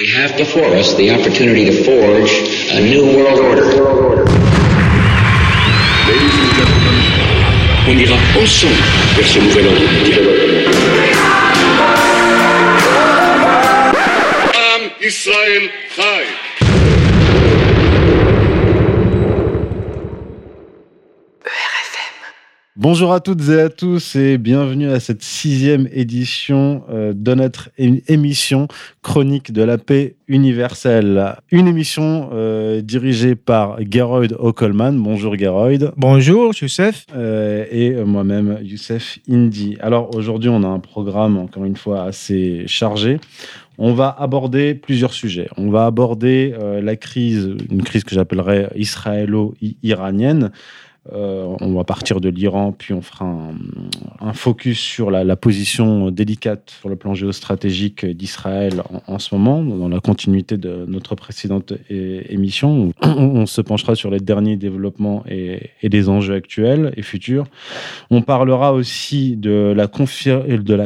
We have before us the opportunity to forge a new world order. Ladies and gentlemen, on ira ensemble vers ce nouvel ordre. Am Israël Chai. Bonjour à toutes et à tous et bienvenue à cette sixième édition euh, de notre émission Chronique de la paix universelle. Une émission euh, dirigée par Geroyd Ockelman. Bonjour Geroyd. Bonjour, Youssef. Euh, et moi-même, Youssef Indy. Alors aujourd'hui, on a un programme encore une fois assez chargé. On va aborder plusieurs sujets. On va aborder euh, la crise, une crise que j'appellerais israélo-iranienne. Euh, on va partir de l'Iran, puis on fera un, focus sur la, position délicate sur le plan géostratégique d'Israël en, ce moment, dans la continuité de notre précédente émission. On, on se penchera sur les derniers développements et, et les enjeux actuels et futurs. On parlera aussi de la,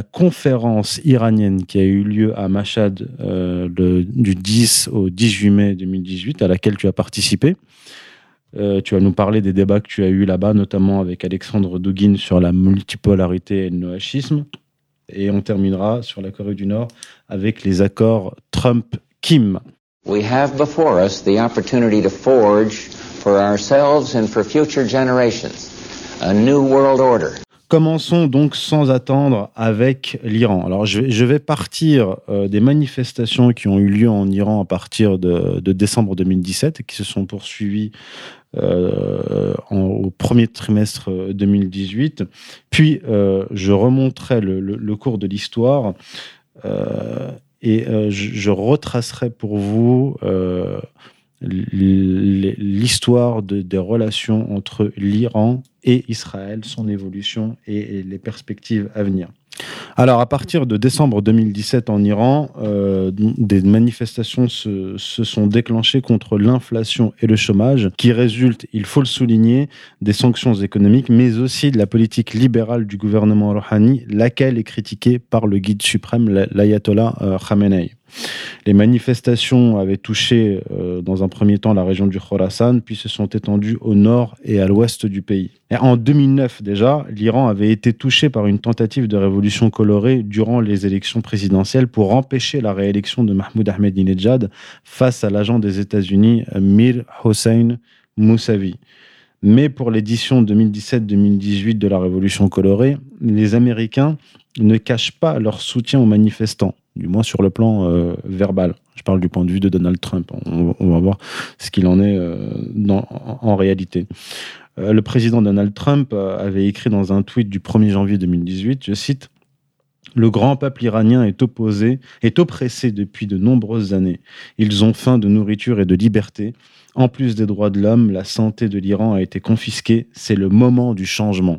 conférence iranienne qui a eu lieu à Mashhad euh, le- du 10 au 18 mai 2018, à laquelle tu as participé. Euh, tu vas nous parler des débats que tu as eus là-bas, notamment avec Alexandre Douguin sur la multipolarité et le noachisme. Et on terminera sur la Corée du Nord avec les accords Trump-Kim. We have before us the opportunity to forge for ourselves and for future generations a new world order. Commençons donc sans attendre avec l'Iran. Alors je vais, partir euh, des manifestations qui ont eu lieu en Iran à partir de, de décembre 2017 et qui se sont poursuivies en- au premier trimestre euh, 2018. Puis euh, je remonterai le, cours de l'histoire euh, et euh, je, retracerai pour vous euh, l'histoire de- des relations entre l'Iran et Israël, son évolution et les perspectives à venir. Alors, à partir de décembre 2017 en Iran, euh, des manifestations se, sont déclenchées contre l'inflation et le chômage, qui résultent, il faut le souligner, des sanctions économiques, mais aussi de la politique libérale du gouvernement Rouhani, laquelle est critiquée par le guide suprême, la- l'ayatollah euh, Khamenei. Les manifestations avaient touché euh, dans un premier temps la région du Khorasan, puis se sont étendues au nord et à l'ouest du pays. Et en 2009 déjà, l'Iran avait été touché par une tentative de révolution colorée durant les élections présidentielles pour empêcher la réélection de Mahmoud Ahmadinejad face à l'agent des États-Unis Mir Hossein Mousavi. Mais pour l'édition 2017-2018 de la révolution colorée, les Américains ne cachent pas leur soutien aux manifestants, du moins sur le plan euh, verbal. Je parle du point de vue de Donald Trump. On, va voir ce qu'il en est euh, en, réalité. Euh, le président Donald Trump avait écrit dans un tweet du 1er janvier 2018, je cite, le grand peuple iranien est opposé, est oppressé depuis de nombreuses années. Ils ont faim de nourriture et de liberté. En plus des droits de l'homme, la santé de l'Iran a été confisquée. C'est le moment du changement.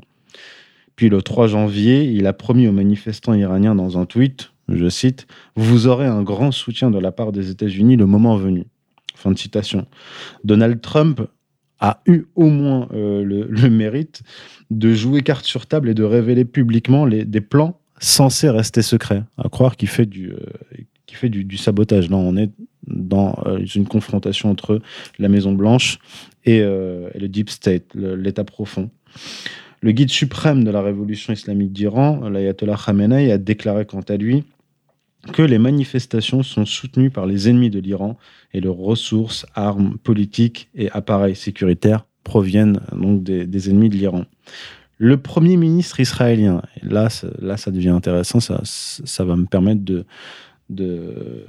Puis le 3 janvier, il a promis aux manifestants iraniens dans un tweet, je cite, Vous aurez un grand soutien de la part des États-Unis le moment venu. Fin de citation. Donald Trump a eu au moins euh, le, mérite de jouer carte sur table et de révéler publiquement les, des plans censés rester secrets. À croire qu'il fait du, euh, fait du, sabotage. Là, on est dans euh, une confrontation entre la Maison Blanche et, le Deep State, l'État profond. Le guide suprême de la révolution islamique d'Iran, l'ayatollah Khamenei, a déclaré quant à lui que les manifestations sont soutenues par les ennemis de l'Iran et leurs ressources, armes politiques et appareils sécuritaires proviennent donc des, ennemis de l'Iran. Le premier ministre israélien, là, ça- là ça devient intéressant, ça, ça va me permettre de, de,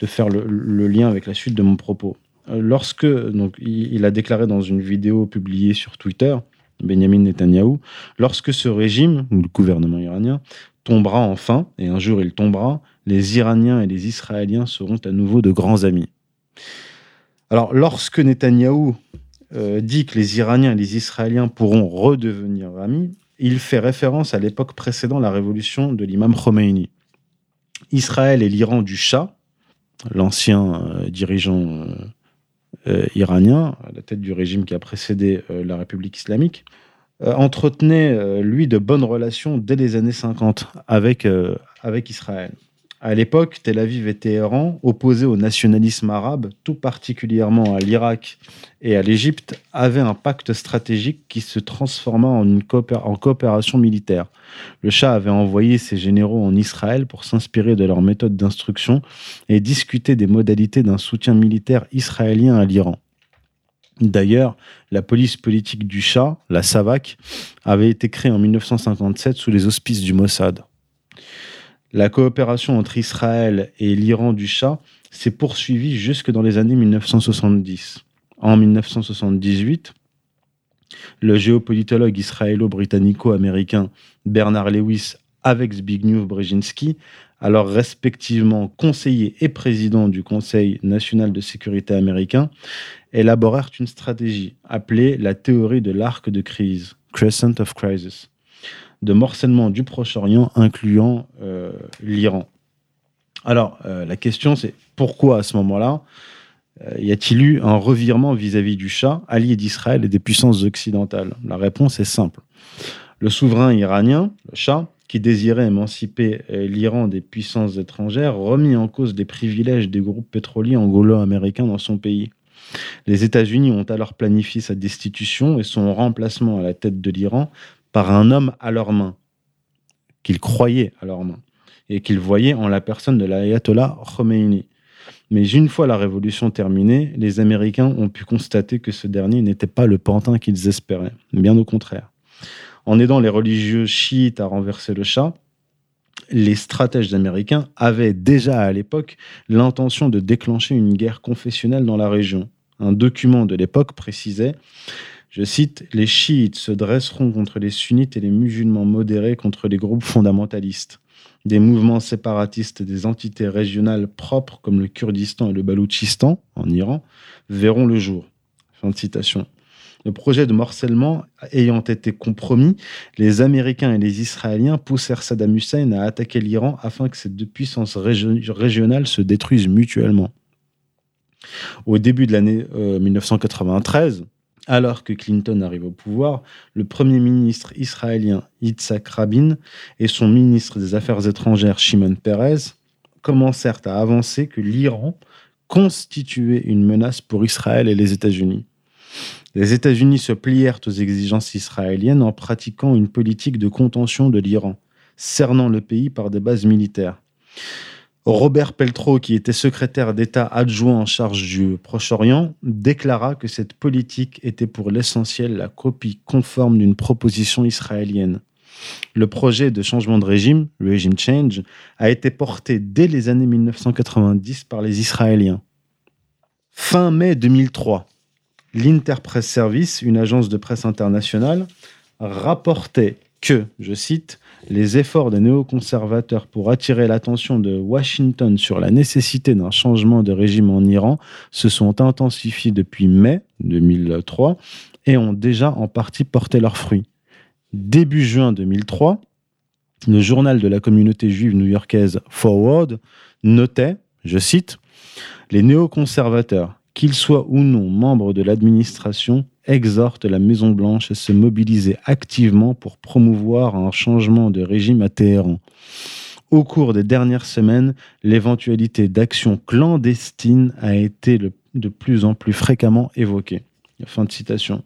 de faire le, le lien avec la suite de mon propos. Euh, Lorsque donc, il a déclaré dans une vidéo publiée sur Twitter, Benjamin Netanyahou, lorsque ce régime, ou le gouvernement iranien, tombera enfin, et un jour il tombera, les Iraniens et les Israéliens seront à nouveau de grands amis. Alors, lorsque Netanyahou euh, dit que les Iraniens et les Israéliens pourront redevenir amis, il fait référence à l'époque précédant la révolution de l'imam Khomeini. Israël et l'Iran du Shah, l'ancien euh, dirigeant euh, iranien, à la tête du régime qui a précédé la République islamique, entretenait, euh, lui, de bonnes relations dès les années 50 avec, euh, avec Israël. À l'époque, Tel Aviv et Téhéran, opposés au nationalisme arabe, tout particulièrement à l'Irak et à l'Égypte, avaient un pacte stratégique qui se transforma en, coopération militaire. Le Shah avait envoyé ses généraux en Israël pour s'inspirer de leur méthode d'instruction et discuter des modalités d'un soutien militaire israélien à l'Iran. D'ailleurs, la police politique du Shah, la SAVAK, avait été créée en 1957 sous les auspices du Mossad. La coopération entre Israël et l'Iran du Shah s'est poursuivie jusque dans les années 1970. En 1978, le géopolitologue israélo-britannico-américain Bernard Lewis avec Zbigniew Brzezinski, alors respectivement conseiller et président du Conseil national de sécurité américain, élaborèrent une stratégie appelée la théorie de l'arc de crise, Crescent of Crisis de morcellement du Proche-Orient, incluant euh, l'Iran. Alors, euh, la question, c'est pourquoi à ce moment-là euh, y a-t-il eu un revirement vis-à-vis du Shah, allié d'Israël et des puissances occidentales? La réponse est simple. Le souverain iranien, le Shah, qui désirait émanciper l'Iran des puissances étrangères, remit en cause les privilèges des groupes pétroliers anglo-américains dans son pays. Les États-Unis ont alors planifié sa destitution et son remplacement à la tête de l'Iran par un homme à leurs mains, qu'ils croyaient à leurs mains, et qu'ils voyaient en la personne de l'ayatollah Khomeini. Mais une fois la révolution terminée, les Américains ont pu constater que ce dernier n'était pas le pantin qu'ils espéraient, bien au contraire. En aidant les religieux chiites à renverser le chat, les stratèges américains avaient déjà à l'époque l'intention de déclencher une guerre confessionnelle dans la région. Un document de l'époque précisait je cite, Les chiites se dresseront contre les sunnites et les musulmans modérés contre les groupes fondamentalistes. Des mouvements séparatistes des entités régionales propres comme le Kurdistan et le Baloutchistan en Iran verront le jour. Fin de citation. Le projet de morcellement ayant été compromis, les Américains et les Israéliens poussèrent Saddam Hussein à attaquer l'Iran afin que ces deux puissances régionales se détruisent mutuellement. Au début de l'année 1993, euh, alors que Clinton arrive au pouvoir, le Premier ministre israélien Yitzhak Rabin et son ministre des Affaires étrangères Shimon Peres commencèrent à avancer que l'Iran constituait une menace pour Israël et les États-Unis. Les États-Unis se plièrent aux exigences israéliennes en pratiquant une politique de contention de l'Iran, cernant le pays par des bases militaires. Robert Peltro, qui était secrétaire d'État adjoint en charge du Proche-Orient, déclara que cette politique était pour l'essentiel la copie conforme d'une proposition israélienne. Le projet de changement de régime, le Regime Change, a été porté dès les années 1990 par les Israéliens. Fin mai 2003, l'Interpress Service, une agence de presse internationale, rapportait que, je cite, les efforts des néoconservateurs pour attirer l'attention de Washington sur la nécessité d'un changement de régime en Iran se sont intensifiés depuis mai 2003 et ont déjà en partie porté leurs fruits. Début juin 2003, le journal de la communauté juive new-yorkaise Forward notait, je cite, Les néoconservateurs, qu'ils soient ou non membres de l'administration, exhorte la Maison-Blanche à se mobiliser activement pour promouvoir un changement de régime à Téhéran. Au cours des dernières semaines, l'éventualité d'actions clandestines a été de plus en plus fréquemment évoquée. Fin de citation.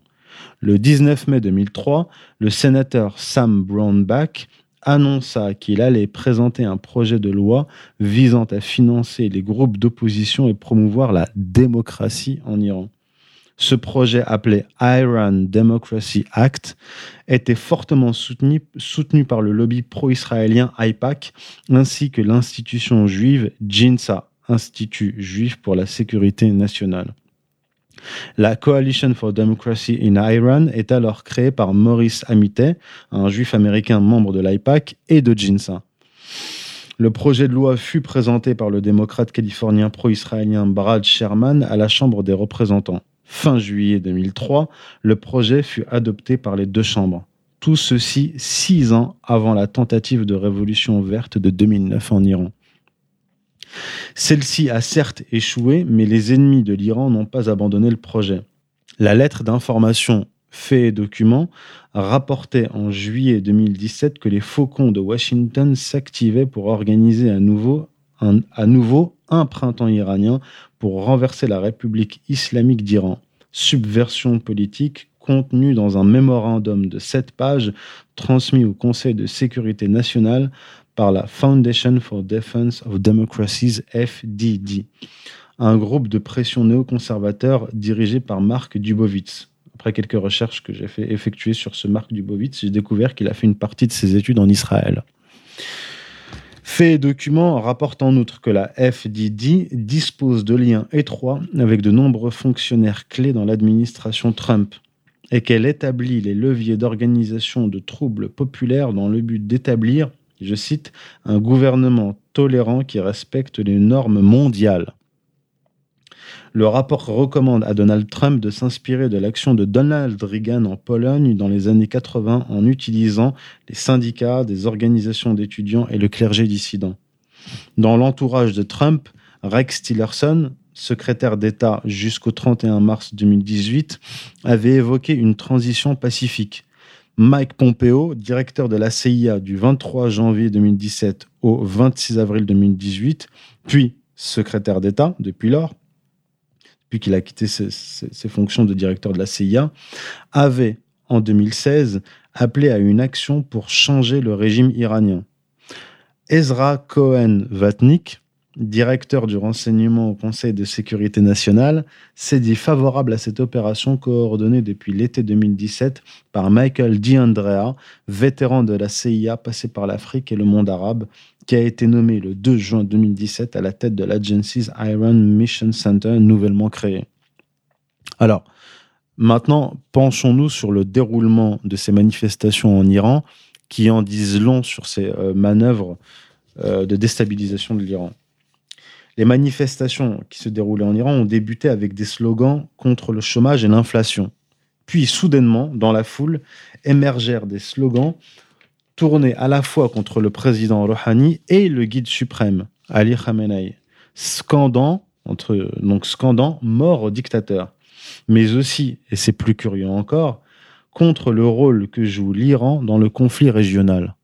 Le 19 mai 2003, le sénateur Sam Brownback annonça qu'il allait présenter un projet de loi visant à financer les groupes d'opposition et promouvoir la démocratie en Iran. Ce projet appelé Iran Democracy Act était fortement soutenu, par le lobby pro-israélien AIPAC ainsi que l'institution juive JINSA, Institut juif pour la sécurité nationale. La Coalition for Democracy in Iran est alors créée par Maurice Amitay, un juif américain membre de l'AIPAC et de JINSA. Le projet de loi fut présenté par le démocrate californien pro-israélien Brad Sherman à la Chambre des représentants. Fin juillet 2003, le projet fut adopté par les deux chambres. Tout ceci six ans avant la tentative de révolution verte de 2009 en Iran. Celle-ci a certes échoué, mais les ennemis de l'Iran n'ont pas abandonné le projet. La lettre d'information Fait et documents rapportait en juillet 2017 que les faucons de Washington s'activaient pour organiser à nouveau à nouveau un printemps iranien pour renverser la République islamique d'Iran. Subversion politique contenue dans un mémorandum de sept pages transmis au Conseil de sécurité nationale par la Foundation for Defense of Democracies, FDD, un groupe de pression néoconservateur dirigé par Mark Dubovitz. Après quelques recherches que j'ai fait effectuer sur ce Mark Dubovitz, j'ai découvert qu'il a fait une partie de ses études en Israël. Fait et documents rapportent en outre que la FDD dispose de liens étroits avec de nombreux fonctionnaires clés dans l'administration Trump et qu'elle établit les leviers d'organisation de troubles populaires dans le but d'établir, je cite, un gouvernement tolérant qui respecte les normes mondiales. Le rapport recommande à Donald Trump de s'inspirer de l'action de Donald Reagan en Pologne dans les années 80 en utilisant les syndicats, des organisations d'étudiants et le clergé dissident. Dans l'entourage de Trump, Rex Tillerson, secrétaire d'État jusqu'au 31 mars 2018, avait évoqué une transition pacifique. Mike Pompeo, directeur de la CIA du 23 janvier 2017 au 26 avril 2018, puis secrétaire d'État depuis lors, puis qu'il a quitté ses, fonctions de directeur de la CIA, avait, en 2016, appelé à une action pour changer le régime iranien. Ezra Cohen-Vatnik, directeur du renseignement au Conseil de sécurité nationale, s'est dit favorable à cette opération coordonnée depuis l'été 2017 par Michael D'Andrea, vétéran de la CIA passé par l'Afrique et le monde arabe, qui a été nommé le 2 juin 2017 à la tête de l'Agency's Iron Mission Center nouvellement créé. Alors, maintenant, penchons-nous sur le déroulement de ces manifestations en Iran qui en disent long sur ces euh, manœuvres euh, de déstabilisation de l'Iran. Les manifestations qui se déroulaient en Iran ont débuté avec des slogans contre le chômage et l'inflation. Puis, soudainement, dans la foule, émergèrent des slogans tourné à la fois contre le président Rouhani et le guide suprême, Ali Khamenei, scandant, entre, donc scandant mort au dictateur, mais aussi, et c'est plus curieux encore, contre le rôle que joue l'Iran dans le conflit régional.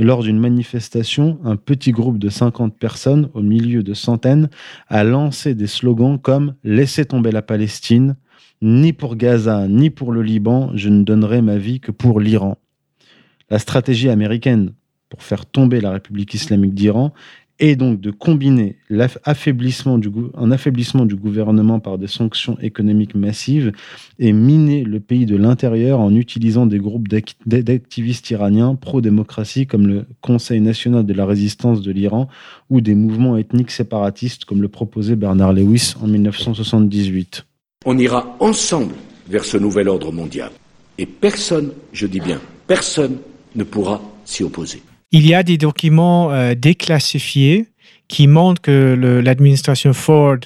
Lors d'une manifestation, un petit groupe de 50 personnes, au milieu de centaines, a lancé des slogans comme Laissez tomber la Palestine, ni pour Gaza, ni pour le Liban, je ne donnerai ma vie que pour l'Iran. La stratégie américaine pour faire tomber la République islamique d'Iran est donc de combiner un affaiblissement du gouvernement par des sanctions économiques massives et miner le pays de l'intérieur en utilisant des groupes d'activistes iraniens pro-démocratie comme le Conseil national de la résistance de l'Iran ou des mouvements ethniques séparatistes comme le proposait Bernard Lewis en 1978. On ira ensemble vers ce nouvel ordre mondial. Et personne, je dis bien, personne ne pourra s'y opposer. Il y a des documents euh, déclassifiés qui montrent que l'administration Ford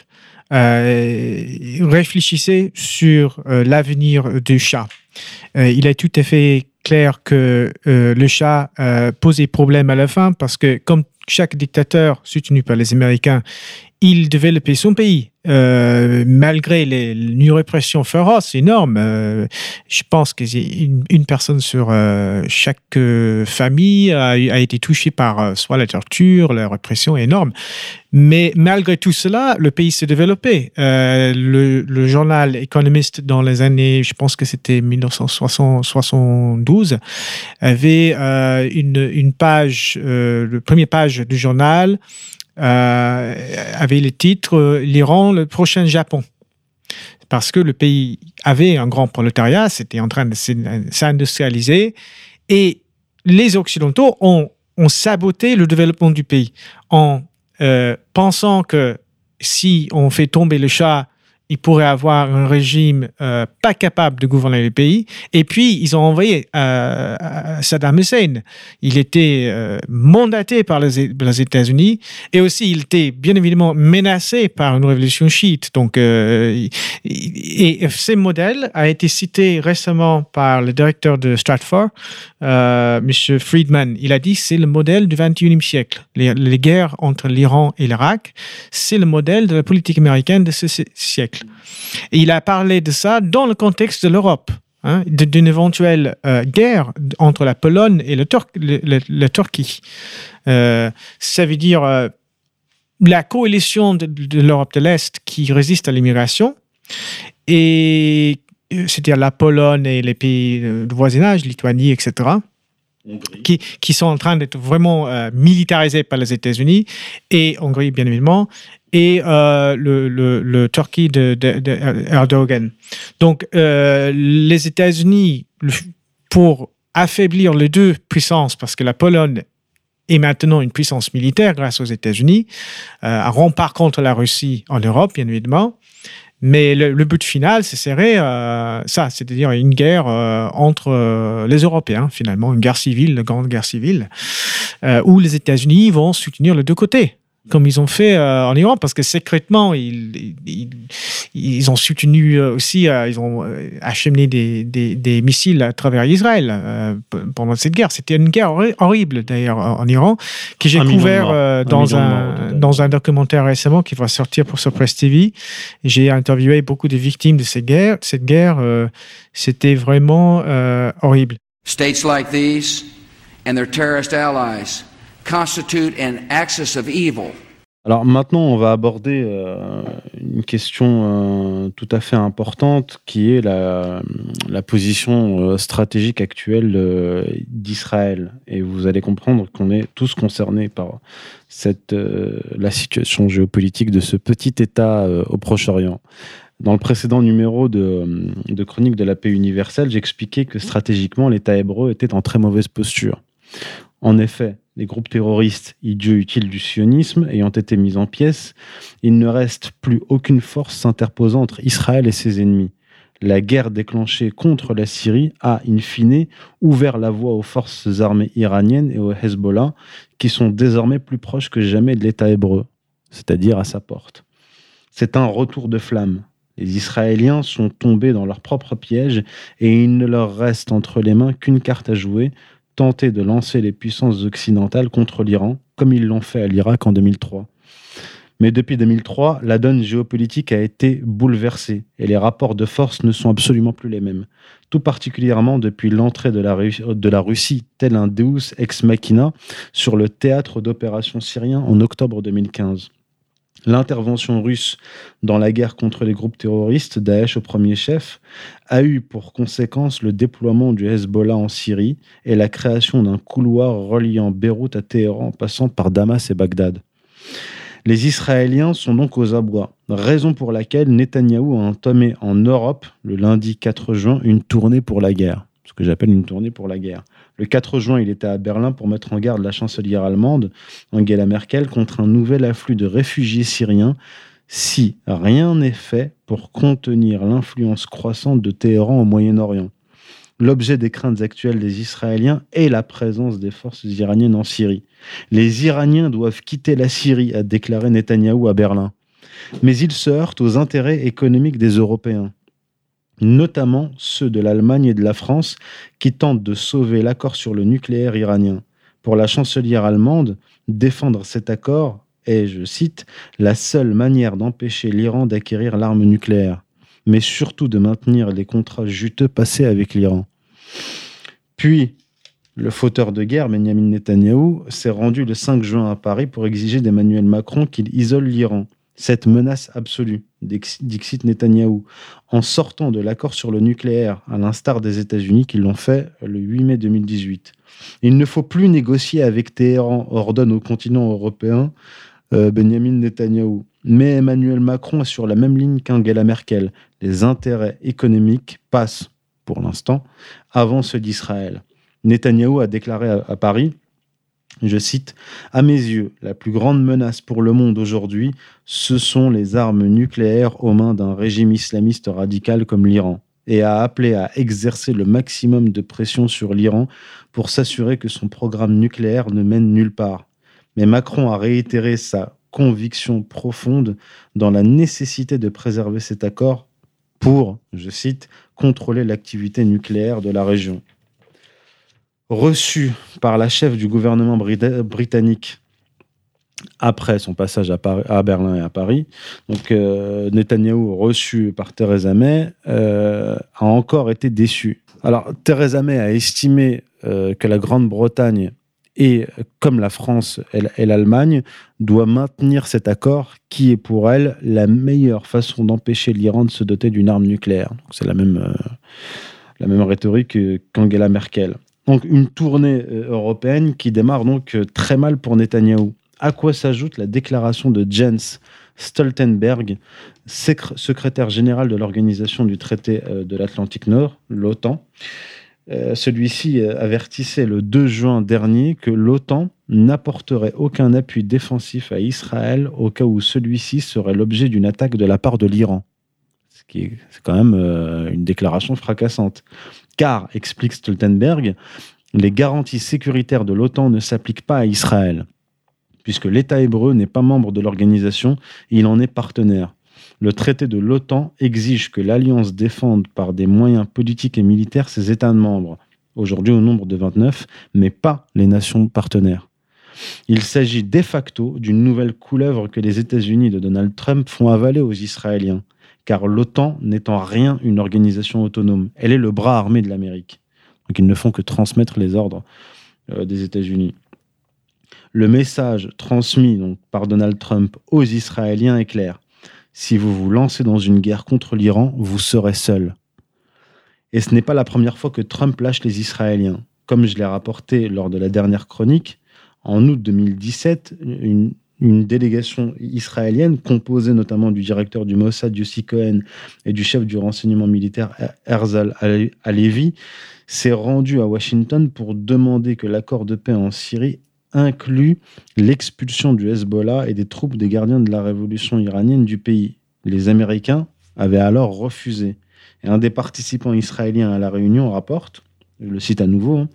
euh, réfléchissait sur euh, l'avenir du chat. il est tout à fait clair que le chat posait problème à la fin parce que comme chaque dictateur soutenu par les Américains, il développait son pays. Euh, malgré les, une répression féroce énorme, euh, je pense que une, une personne sur euh, chaque famille a, été touchée par soit la torture, la répression énorme. Mais malgré tout cela, le pays s'est développé. Le, le, journal Economist dans les années, je pense que c'était 1972, avait une, une page, le premier page du journal euh, avait le titre euh, L'Iran, le prochain Japon. Parce que le pays avait un grand prolétariat, c'était en train de s'industrialiser, et les Occidentaux ont, saboté le développement du pays en euh, pensant que si on fait tomber le chat, il pourrait avoir un régime euh, pas capable de gouverner le pays. Et puis, ils ont envoyé euh, Saddam Hussein. Il était euh, mandaté par les, États-Unis et aussi il était bien évidemment menacé par une révolution chiite. Donc, et, ce modèle a été cité récemment par le directeur de Stratfor, M. Friedman. Il a dit c'est le modèle du 21e siècle. Les, les guerres entre l'Iran et l'Irak, c'est le modèle de la politique américaine de ce siècle. Et il a parlé de ça dans le contexte de l'Europe, hein, d'une éventuelle euh, guerre entre la Pologne et le, Turquie. Euh, ça veut dire, euh, la coalition de, l'Europe de l'Est qui résiste à l'immigration et c'est-à-dire la Pologne et les pays de voisinage, Lituanie, etc., qui, qui, sont en train d'être vraiment militarisés par les États-Unis et Hongrie, bien évidemment, et euh, le, le, le, Turquie de, Erdogan. Donc, euh, les États-Unis, pour affaiblir les deux puissances, parce que la Pologne est maintenant une puissance militaire grâce aux États-Unis, un rempart contre la Russie en Europe, bien évidemment, mais le, but final, c'est serré euh, ça, c'est-à-dire une guerre euh, entre euh, les Européens, finalement, une guerre civile, une grande guerre civile, où les États-Unis vont soutenir les deux côtés comme ils ont fait euh, en Iran, parce que secrètement, ils, ils, ont soutenu euh, aussi, euh, ils ont acheminé des, des, missiles à travers Israël pendant cette guerre. C'était une guerre horrible, d'ailleurs, en Iran, que j'ai couvert dans, un, dans un documentaire récemment qui va sortir pour sur Press TV. J'ai interviewé beaucoup de victimes de cette guerre. Cette guerre, c'était vraiment horrible. States like these and their terrorist allies constitute an axis of evil. Alors maintenant, on va aborder euh, une question euh, tout à fait importante qui est la, position euh, stratégique actuelle d'Israël. Et vous allez comprendre qu'on est tous concernés par cette, la situation géopolitique de ce petit État au Proche-Orient. Dans le précédent numéro de, de Chronique de la paix universelle, j'expliquais que stratégiquement, l'État hébreu était en très mauvaise posture. En effet, les groupes terroristes idiots utiles du sionisme ayant été mis en pièces, il ne reste plus aucune force s'interposant entre Israël et ses ennemis. La guerre déclenchée contre la Syrie a, in fine, ouvert la voie aux forces armées iraniennes et au Hezbollah, qui sont désormais plus proches que jamais de l'État hébreu, c'est-à-dire à sa porte. C'est un retour de flamme. Les Israéliens sont tombés dans leur propre piège et il ne leur reste entre les mains qu'une carte à jouer, tenter de lancer les puissances occidentales contre l'Iran, comme ils l'ont fait à l'Irak en 2003. Mais depuis 2003, la donne géopolitique a été bouleversée et les rapports de force ne sont absolument plus les mêmes. Tout particulièrement depuis l'entrée de la, Russie, tel un Deus ex machina, sur le théâtre d'opérations syrien en octobre 2015. L'intervention russe dans la guerre contre les groupes terroristes, Daesh au premier chef, a eu pour conséquence le déploiement du Hezbollah en Syrie et la création d'un couloir reliant Beyrouth à Téhéran passant par Damas et Bagdad. Les Israéliens sont donc aux abois, raison pour laquelle Netanyahou a entamé en Europe, le lundi 4 juin, une tournée pour la guerre, ce que j'appelle une tournée pour la guerre. Le 4 juin, il était à Berlin pour mettre en garde la chancelière allemande, Angela Merkel, contre un nouvel afflux de réfugiés syriens si rien n'est fait pour contenir l'influence croissante de Téhéran au Moyen-Orient. L'objet des craintes actuelles des Israéliens est la présence des forces iraniennes en Syrie. Les Iraniens doivent quitter la Syrie, a déclaré Netanyahou à Berlin. Mais ils se heurtent aux intérêts économiques des Européens notamment ceux de l'Allemagne et de la France, qui tentent de sauver l'accord sur le nucléaire iranien. Pour la chancelière allemande, défendre cet accord est, je cite, la seule manière d'empêcher l'Iran d'acquérir l'arme nucléaire, mais surtout de maintenir les contrats juteux passés avec l'Iran. Puis, le fauteur de guerre, Benjamin Netanyahou, s'est rendu le 5 juin à Paris pour exiger d'Emmanuel Macron qu'il isole l'Iran cette menace absolue, dixit Netanyahou, en sortant de l'accord sur le nucléaire, à l'instar des États-Unis qui l'ont fait le 8 mai 2018. Il ne faut plus négocier avec Téhéran, ordonne au continent européen euh, Benjamin Netanyahou. Mais Emmanuel Macron est sur la même ligne qu'Angela Merkel. Les intérêts économiques passent, pour l'instant, avant ceux d'Israël. Netanyahou a déclaré à Paris je cite, À mes yeux, la plus grande menace pour le monde aujourd'hui, ce sont les armes nucléaires aux mains d'un régime islamiste radical comme l'Iran, et a appelé à exercer le maximum de pression sur l'Iran pour s'assurer que son programme nucléaire ne mène nulle part. Mais Macron a réitéré sa conviction profonde dans la nécessité de préserver cet accord pour, je cite, contrôler l'activité nucléaire de la région reçu par la chef du gouvernement britannique après son passage à, Berlin et à Paris. Donc euh, Netanyahou, reçu par Theresa May, euh, a encore été déçu. Alors Theresa May a estimé euh, que la Grande-Bretagne et comme la France et l'Allemagne, doit maintenir cet accord qui est pour elle la meilleure façon d'empêcher l'Iran de se doter d'une arme nucléaire. C'est la même, euh, la même rhétorique qu'Angela Merkel. Donc une tournée euh, européenne qui démarre donc euh, très mal pour Netanyahou. À quoi s'ajoute la déclaration de Jens Stoltenberg, secrétaire général de l'organisation du traité de l'Atlantique Nord, l'OTAN, euh, celui-ci euh, avertissait le 2 juin dernier que l'OTAN n'apporterait aucun appui défensif à Israël au cas où celui-ci serait l'objet d'une attaque de la part de l'Iran. Ce qui est, quand même euh, une déclaration fracassante. Car, explique Stoltenberg, les garanties sécuritaires de l'OTAN ne s'appliquent pas à Israël, puisque l'État hébreu n'est pas membre de l'organisation il en est partenaire. Le traité de l'OTAN exige que l'Alliance défende par des moyens politiques et militaires ses États membres, aujourd'hui au nombre de 29, mais pas les nations partenaires. Il s'agit de facto d'une nouvelle couleuvre que les États-Unis de Donald Trump font avaler aux Israéliens, car l'OTAN n'est en rien une organisation autonome. Elle est le bras armé de l'Amérique. Donc ils ne font que transmettre les ordres euh, des États-Unis. Le message transmis par Donald Trump aux Israéliens est clair. Si vous vous lancez dans une guerre contre l'Iran, vous serez seul. Et ce n'est pas la première fois que Trump lâche les Israéliens. Comme je l'ai rapporté lors de la dernière chronique, en août 2017, une, délégation israélienne, composée notamment du directeur du Mossad, Yossi Cohen, et du chef du renseignement militaire, Herzl Alevi, s'est rendue à Washington pour demander que l'accord de paix en Syrie inclut l'expulsion du Hezbollah et des troupes des gardiens de la révolution iranienne du pays. Les Américains avaient alors refusé. Et un des participants israéliens à la réunion rapporte, je le cite à nouveau, hein,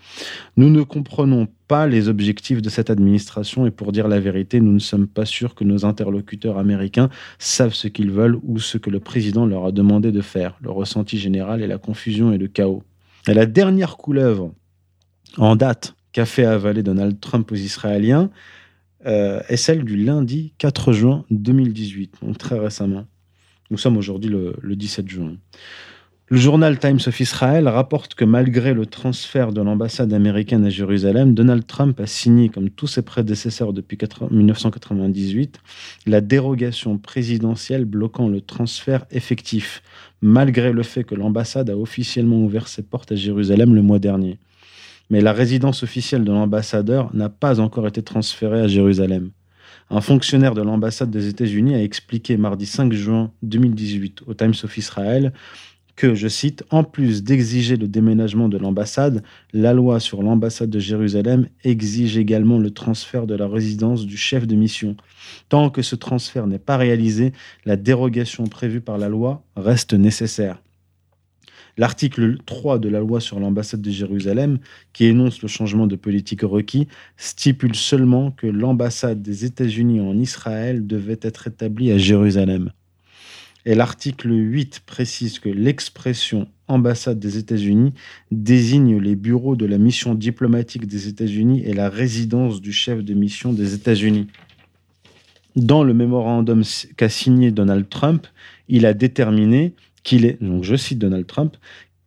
Nous ne comprenons pas les objectifs de cette administration et pour dire la vérité, nous ne sommes pas sûrs que nos interlocuteurs américains savent ce qu'ils veulent ou ce que le président leur a demandé de faire. Le ressenti général est la confusion et le chaos. Et la dernière couleuvre en date qu'a fait avaler Donald Trump aux Israéliens euh, est celle du lundi 4 juin 2018, donc très récemment. Nous sommes aujourd'hui le, 17 juin. Le journal Times of Israel rapporte que malgré le transfert de l'ambassade américaine à Jérusalem, Donald Trump a signé, comme tous ses prédécesseurs depuis 1998, la dérogation présidentielle bloquant le transfert effectif, malgré le fait que l'ambassade a officiellement ouvert ses portes à Jérusalem le mois dernier mais la résidence officielle de l'ambassadeur n'a pas encore été transférée à Jérusalem. Un fonctionnaire de l'ambassade des États-Unis a expliqué mardi 5 juin 2018 au Times of Israel que, je cite, en plus d'exiger le déménagement de l'ambassade, la loi sur l'ambassade de Jérusalem exige également le transfert de la résidence du chef de mission. Tant que ce transfert n'est pas réalisé, la dérogation prévue par la loi reste nécessaire. L'article 3 de la loi sur l'ambassade de Jérusalem, qui énonce le changement de politique requis, stipule seulement que l'ambassade des États-Unis en Israël devait être établie à Jérusalem. Et l'article 8 précise que l'expression ambassade des États-Unis désigne les bureaux de la mission diplomatique des États-Unis et la résidence du chef de mission des États-Unis. Dans le mémorandum qu'a signé Donald Trump, il a déterminé qu'il est, donc je cite Donald Trump,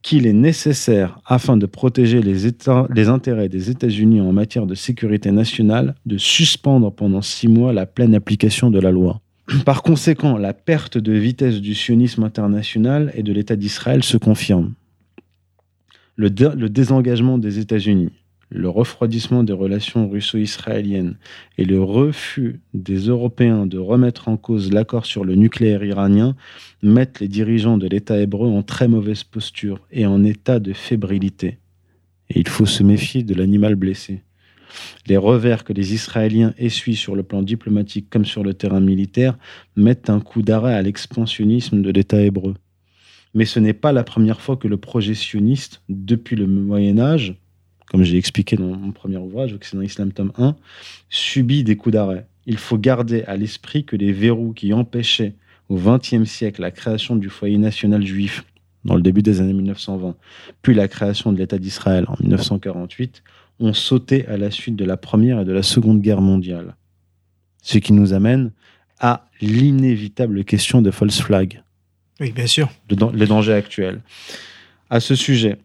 qu'il est nécessaire, afin de protéger les, les intérêts des États-Unis en matière de sécurité nationale, de suspendre pendant six mois la pleine application de la loi. Par conséquent, la perte de vitesse du sionisme international et de l'État d'Israël se confirme. Le, désengagement des États-Unis, le refroidissement des relations russo-israéliennes et le refus des Européens de remettre en cause l'accord sur le nucléaire iranien mettent les dirigeants de l'État hébreu en très mauvaise posture et en état de fébrilité. Et il faut se méfier de l'animal blessé. Les revers que les Israéliens essuient sur le plan diplomatique comme sur le terrain militaire mettent un coup d'arrêt à l'expansionnisme de l'État hébreu. Mais ce n'est pas la première fois que le projet depuis le Moyen Âge, comme j'ai expliqué dans mon premier ouvrage, Occident Islam tome 1, subit des coups d'arrêt. Il faut garder à l'esprit que les verrous qui empêchaient au XXe siècle la création du foyer national juif dans le début des années 1920, puis la création de l'État d'Israël en 1948, ont sauté à la suite de la Première et de la Seconde Guerre mondiale. Ce qui nous amène à l'inévitable question de false flag. Oui, bien sûr. les dangers actuels. À ce sujet,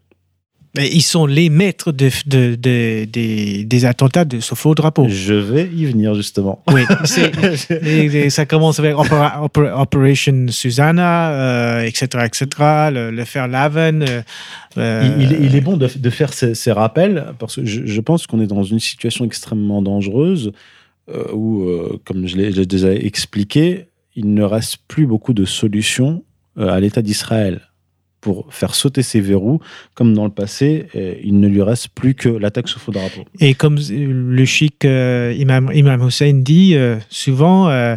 ils sont les maîtres de, de- de- des- des attentats de ce faux drapeau. Je vais y venir justement. Oui, c'est- et- et ça commence avec Opera- Opera- Operation Susanna, euh, etc., etc., le, le Fairlaven. euh, euh, Il, il est- il est bon de, faire ces, ces rappels parce que je, je pense qu'on est dans une situation extrêmement dangereuse euh, où, comme je l'ai déjà expliqué, il ne reste plus beaucoup de solutions à l'État d'Israël pour faire sauter ces verrous. Comme dans le passé, euh, il ne lui reste plus que l'attaque sous faux drapeau. Et comme le chic euh, Imam, Imam Hussein dit euh, souvent, euh,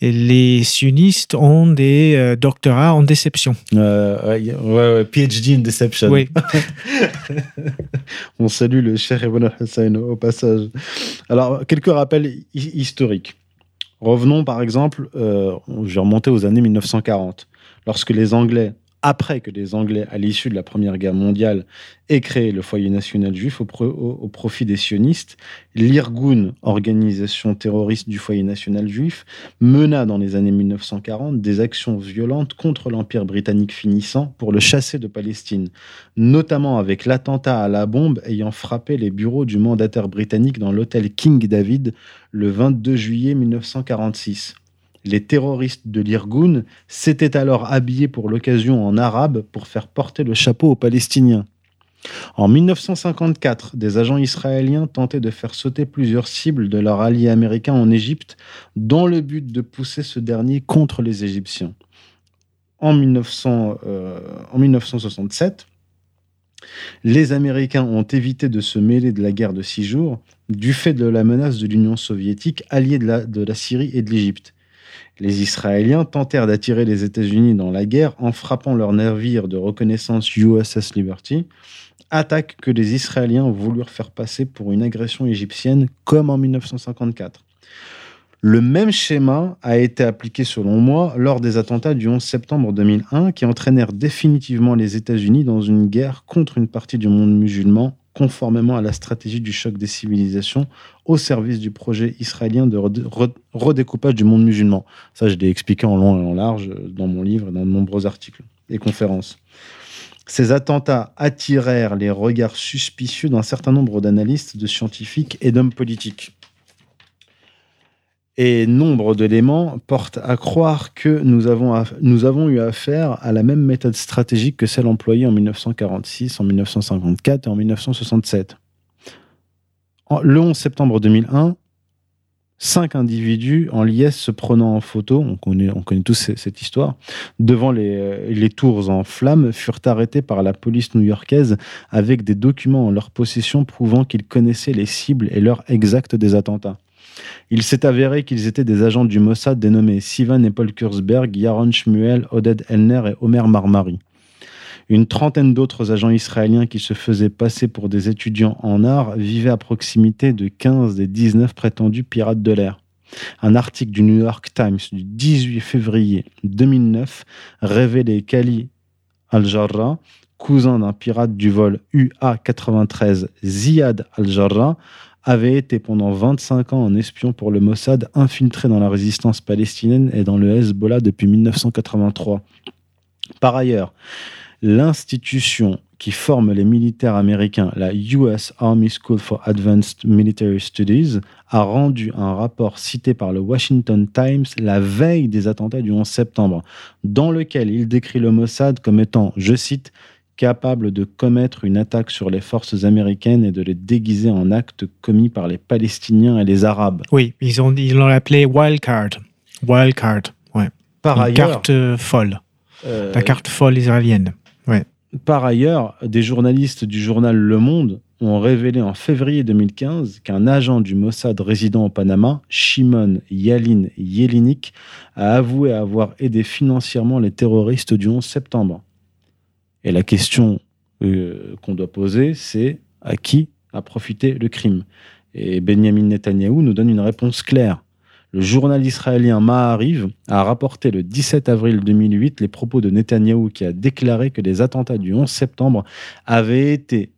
les sionistes ont des euh, doctorats en déception. Euh, ouais, ouais, PhD in Deception. Oui. On salue le Cheikh Ibn Hussein au passage. Alors, quelques rappels hi- historiques. Revenons par exemple, euh, je vais remonter aux années 1940, lorsque les Anglais, après que les Anglais, à l'issue de la Première Guerre mondiale, aient créé le foyer national juif au, au profit des sionistes, l'Irgun, organisation terroriste du foyer national juif, mena dans les années 1940 des actions violentes contre l'Empire britannique finissant pour le chasser de Palestine, notamment avec l'attentat à la bombe ayant frappé les bureaux du mandataire britannique dans l'hôtel King David le 22 juillet 1946. Les terroristes de l'Irgun s'étaient alors habillés pour l'occasion en arabe pour faire porter le chapeau aux Palestiniens. En 1954, des agents israéliens tentaient de faire sauter plusieurs cibles de leur allié américain en Égypte dans le but de pousser ce dernier contre les Égyptiens. En, 1900, euh, 1967, les Américains ont évité de se mêler de la guerre de six jours du fait de la menace de l'Union soviétique alliée de la Syrie et de l'Égypte. Les Israéliens tentèrent d'attirer les États-Unis dans la guerre en frappant leur navire de reconnaissance USS Liberty, attaque que les Israéliens voulurent faire passer pour une agression égyptienne comme en 1954. Le même schéma a été appliqué, selon moi, lors des attentats du 11 septembre 2001 qui entraînèrent définitivement les États-Unis dans une guerre contre une partie du monde musulman, conformément à la stratégie du choc des civilisations au service du projet israélien de redécoupage du monde musulman. Ça, je l'ai expliqué en long et en large dans mon livre et dans de nombreux articles et conférences. Ces attentats attirèrent les regards suspicieux d'un certain nombre d'analystes, de scientifiques et d'hommes politiques. Et nombre d'éléments portent à croire que nous avons, eu affaire à la même méthode stratégique que celle employée en 1946, en 1954 et en 1967. En- le 11 septembre 2001, cinq individus en liesse se prenant en photo, on connaît, on connaît tous ce- cette histoire, devant les, les tours en flammes, furent arrêtés par la police new-yorkaise avec des documents en leur possession prouvant qu'ils connaissaient les cibles et l'heure exacte des attentats. Il s'est avéré qu'ils étaient des agents du Mossad dénommés Sivan et Paul Kurzberg, Yaron Shmuel, Oded Elner et Omer Marmari. Une trentaine d'autres agents israéliens qui se faisaient passer pour des étudiants en art vivaient à proximité de 15 des 19 prétendus pirates de l'air. Un article du New York Times du 18 février 2009 révélait qu'Ali Al-Jarrah, cousin d'un pirate du vol UA-93 Ziad Al-Jarrah, avait été pendant 25 ans un espion pour le Mossad infiltré dans la résistance palestinienne et dans le Hezbollah depuis 1983. Par ailleurs, l'institution qui forme les militaires américains, la US Army School for Advanced Military Studies, a rendu un rapport cité par le Washington Times la veille des attentats du 11 septembre, dans lequel il décrit le Mossad comme étant, je cite, capable de commettre une attaque sur les forces américaines et de les déguiser en actes commis par les Palestiniens et les Arabes. Oui, ils ont ils l'ont appelé wildcard. Wildcard, ouais. Par Une ailleurs, carte euh, folle. euh, La carte folle israélienne. Par ailleurs, des journalistes du journal Le Monde ont révélé en février 2015 qu'un agent du Mossad résident au Panama, Shimon Yalin Yelinik, a avoué avoir aidé financièrement les terroristes du 11 septembre. Et la question euh, qu'on doit poser, c'est à qui a profité le crime? Et Benjamin Netanyahou nous donne une réponse claire. Le journal israélien Maariv a rapporté le 17 avril 2008 les propos de Netanyahou qui a déclaré que les attentats du 11 septembre avaient été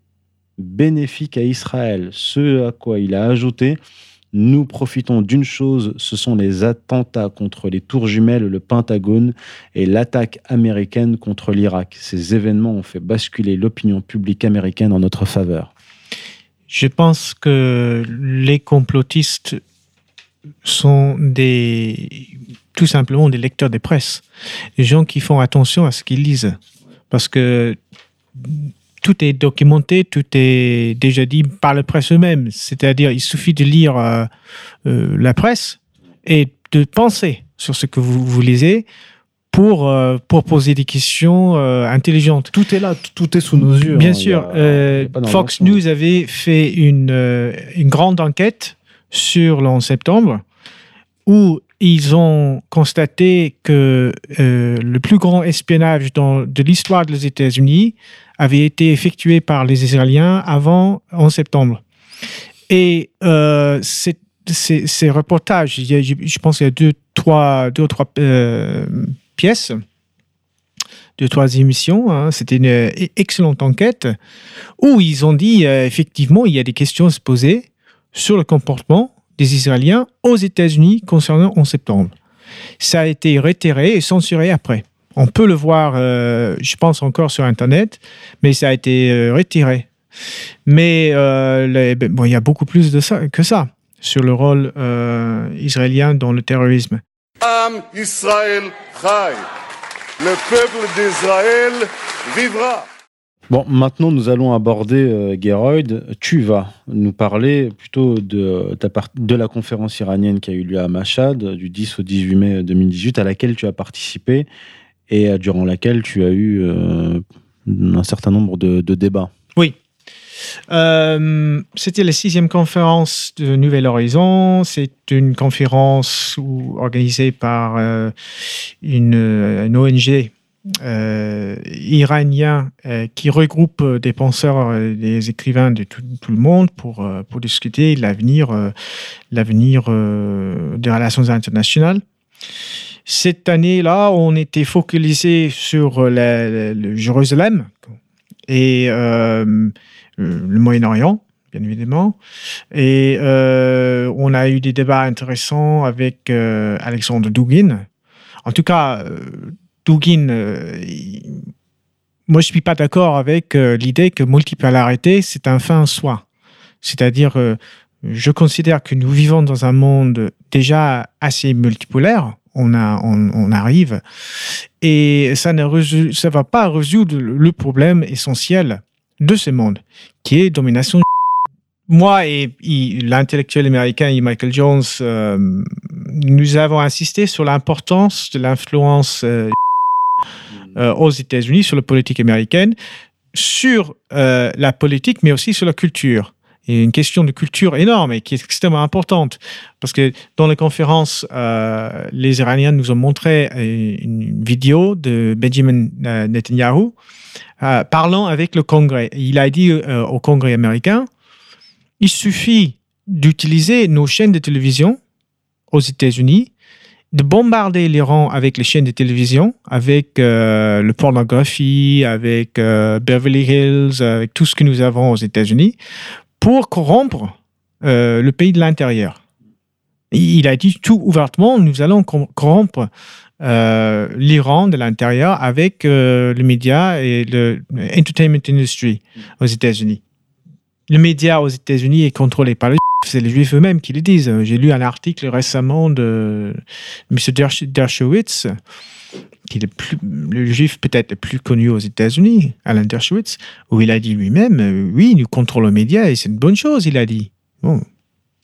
bénéfiques à Israël. Ce à quoi il a ajouté Nous profitons d'une chose, ce sont les attentats contre les tours jumelles, le Pentagone et l'attaque américaine contre l'Irak. Ces événements ont fait basculer l'opinion publique américaine en notre faveur. Je pense que les complotistes sont des, tout simplement des lecteurs des presses, des gens qui font attention à ce qu'ils lisent, parce que tout est documenté, tout est déjà dit par la presse eux-mêmes. C'est-à-dire, il suffit de lire euh, euh, la presse et de penser sur ce que vous, vous lisez pour, euh, pour poser des questions intelligentes. Tout est là, tout est sous nos yeux. Bien hein. sûr, a- a pas Fox. News avait fait une, une grande enquête sur le 11 septembre où ils ont constaté que euh, le plus grand espionnage de l'histoire des États-Unis avait été effectué par les Israéliens avant 11 septembre. Et euh, ces reportages, je, pense qu'il y a deux, trois, deux ou trois euh, pièces, deux, trois émissions. hein. C'était une excellente enquête où ils ont dit effectivement il y a des questions à se poser sur le comportement des Israéliens aux États-Unis concernant 11 septembre. Ça a été retiré et censuré après. On peut le voir, euh, je pense encore sur Internet, mais ça a été euh, retiré. Mais euh, bon, il y a beaucoup plus de ça, que ça sur le rôle israélien dans le terrorisme. Am Israël Chai. Le peuple d'Israël vivra. Bon, maintenant nous allons aborder, euh, Geroyd, tu vas nous parler plutôt de, de la conférence iranienne qui a eu lieu à Mashhad du 10 au 18 mai 2018, à laquelle tu as participé et euh, durant laquelle tu as eu euh, un certain nombre de, débats. Oui. Euh, C'était la sixième conférence de Nouvel Horizon. C'est une conférence organisée par euh, une, euh, ONG euh, iranien euh, qui regroupe euh, des penseurs, euh, des écrivains de tout, le monde pour, euh, pour discuter l'avenir euh, l'avenir euh, des relations internationales. Cette année-là, on était focalisé sur euh, la- la- le Jérusalem et euh, le Moyen-Orient, bien évidemment. Et euh, on a eu des débats intéressants avec euh, Alexandre Dugin. En tout cas, euh, Dugin, euh, moi je suis pas d'accord avec euh, l'idée que multipolarité, c'est un fin en soi. C'est-à-dire, euh, je considère que nous vivons dans un monde déjà assez multipolaire. On, on, arrive et ça ne ça va pas résoudre le problème essentiel de ce monde, qui est domination. Moi et l'intellectuel américain Michael Jones, nous avons insisté sur l'importance de l'influence euh, aux États-Unis sur la politique américaine, sur euh, la politique, mais aussi sur la culture. Et une question de culture énorme et qui est extrêmement importante. Parce que dans la conférence, euh, les Iraniens nous ont montré une vidéo de Benjamin Netanyahu parlant avec le Congrès. Il a dit au Congrès américain, il suffit d'utiliser nos chaînes de télévision aux États-Unis, de bombarder l'Iran avec les chaînes de télévision, avec euh, le pornographie, avec euh, Beverly Hills, avec tout ce que nous avons aux États-Unis, pour corrompre euh, le pays de l'intérieur. Il a dit tout ouvertement, nous allons corrompre euh, l'Iran de l'intérieur avec le média et le entertainment industry aux États-Unis. Le média aux États-Unis est contrôlé par les c'est les Juifs eux-mêmes qui le disent. J'ai lu un article récemment de M. Dersh- Dershowitz, qui est le, juif peut-être le plus connu aux États-Unis, Alan Dershowitz, où il a dit lui-même, euh, oui, nous contrôlons les médias et c'est une bonne chose, il a dit.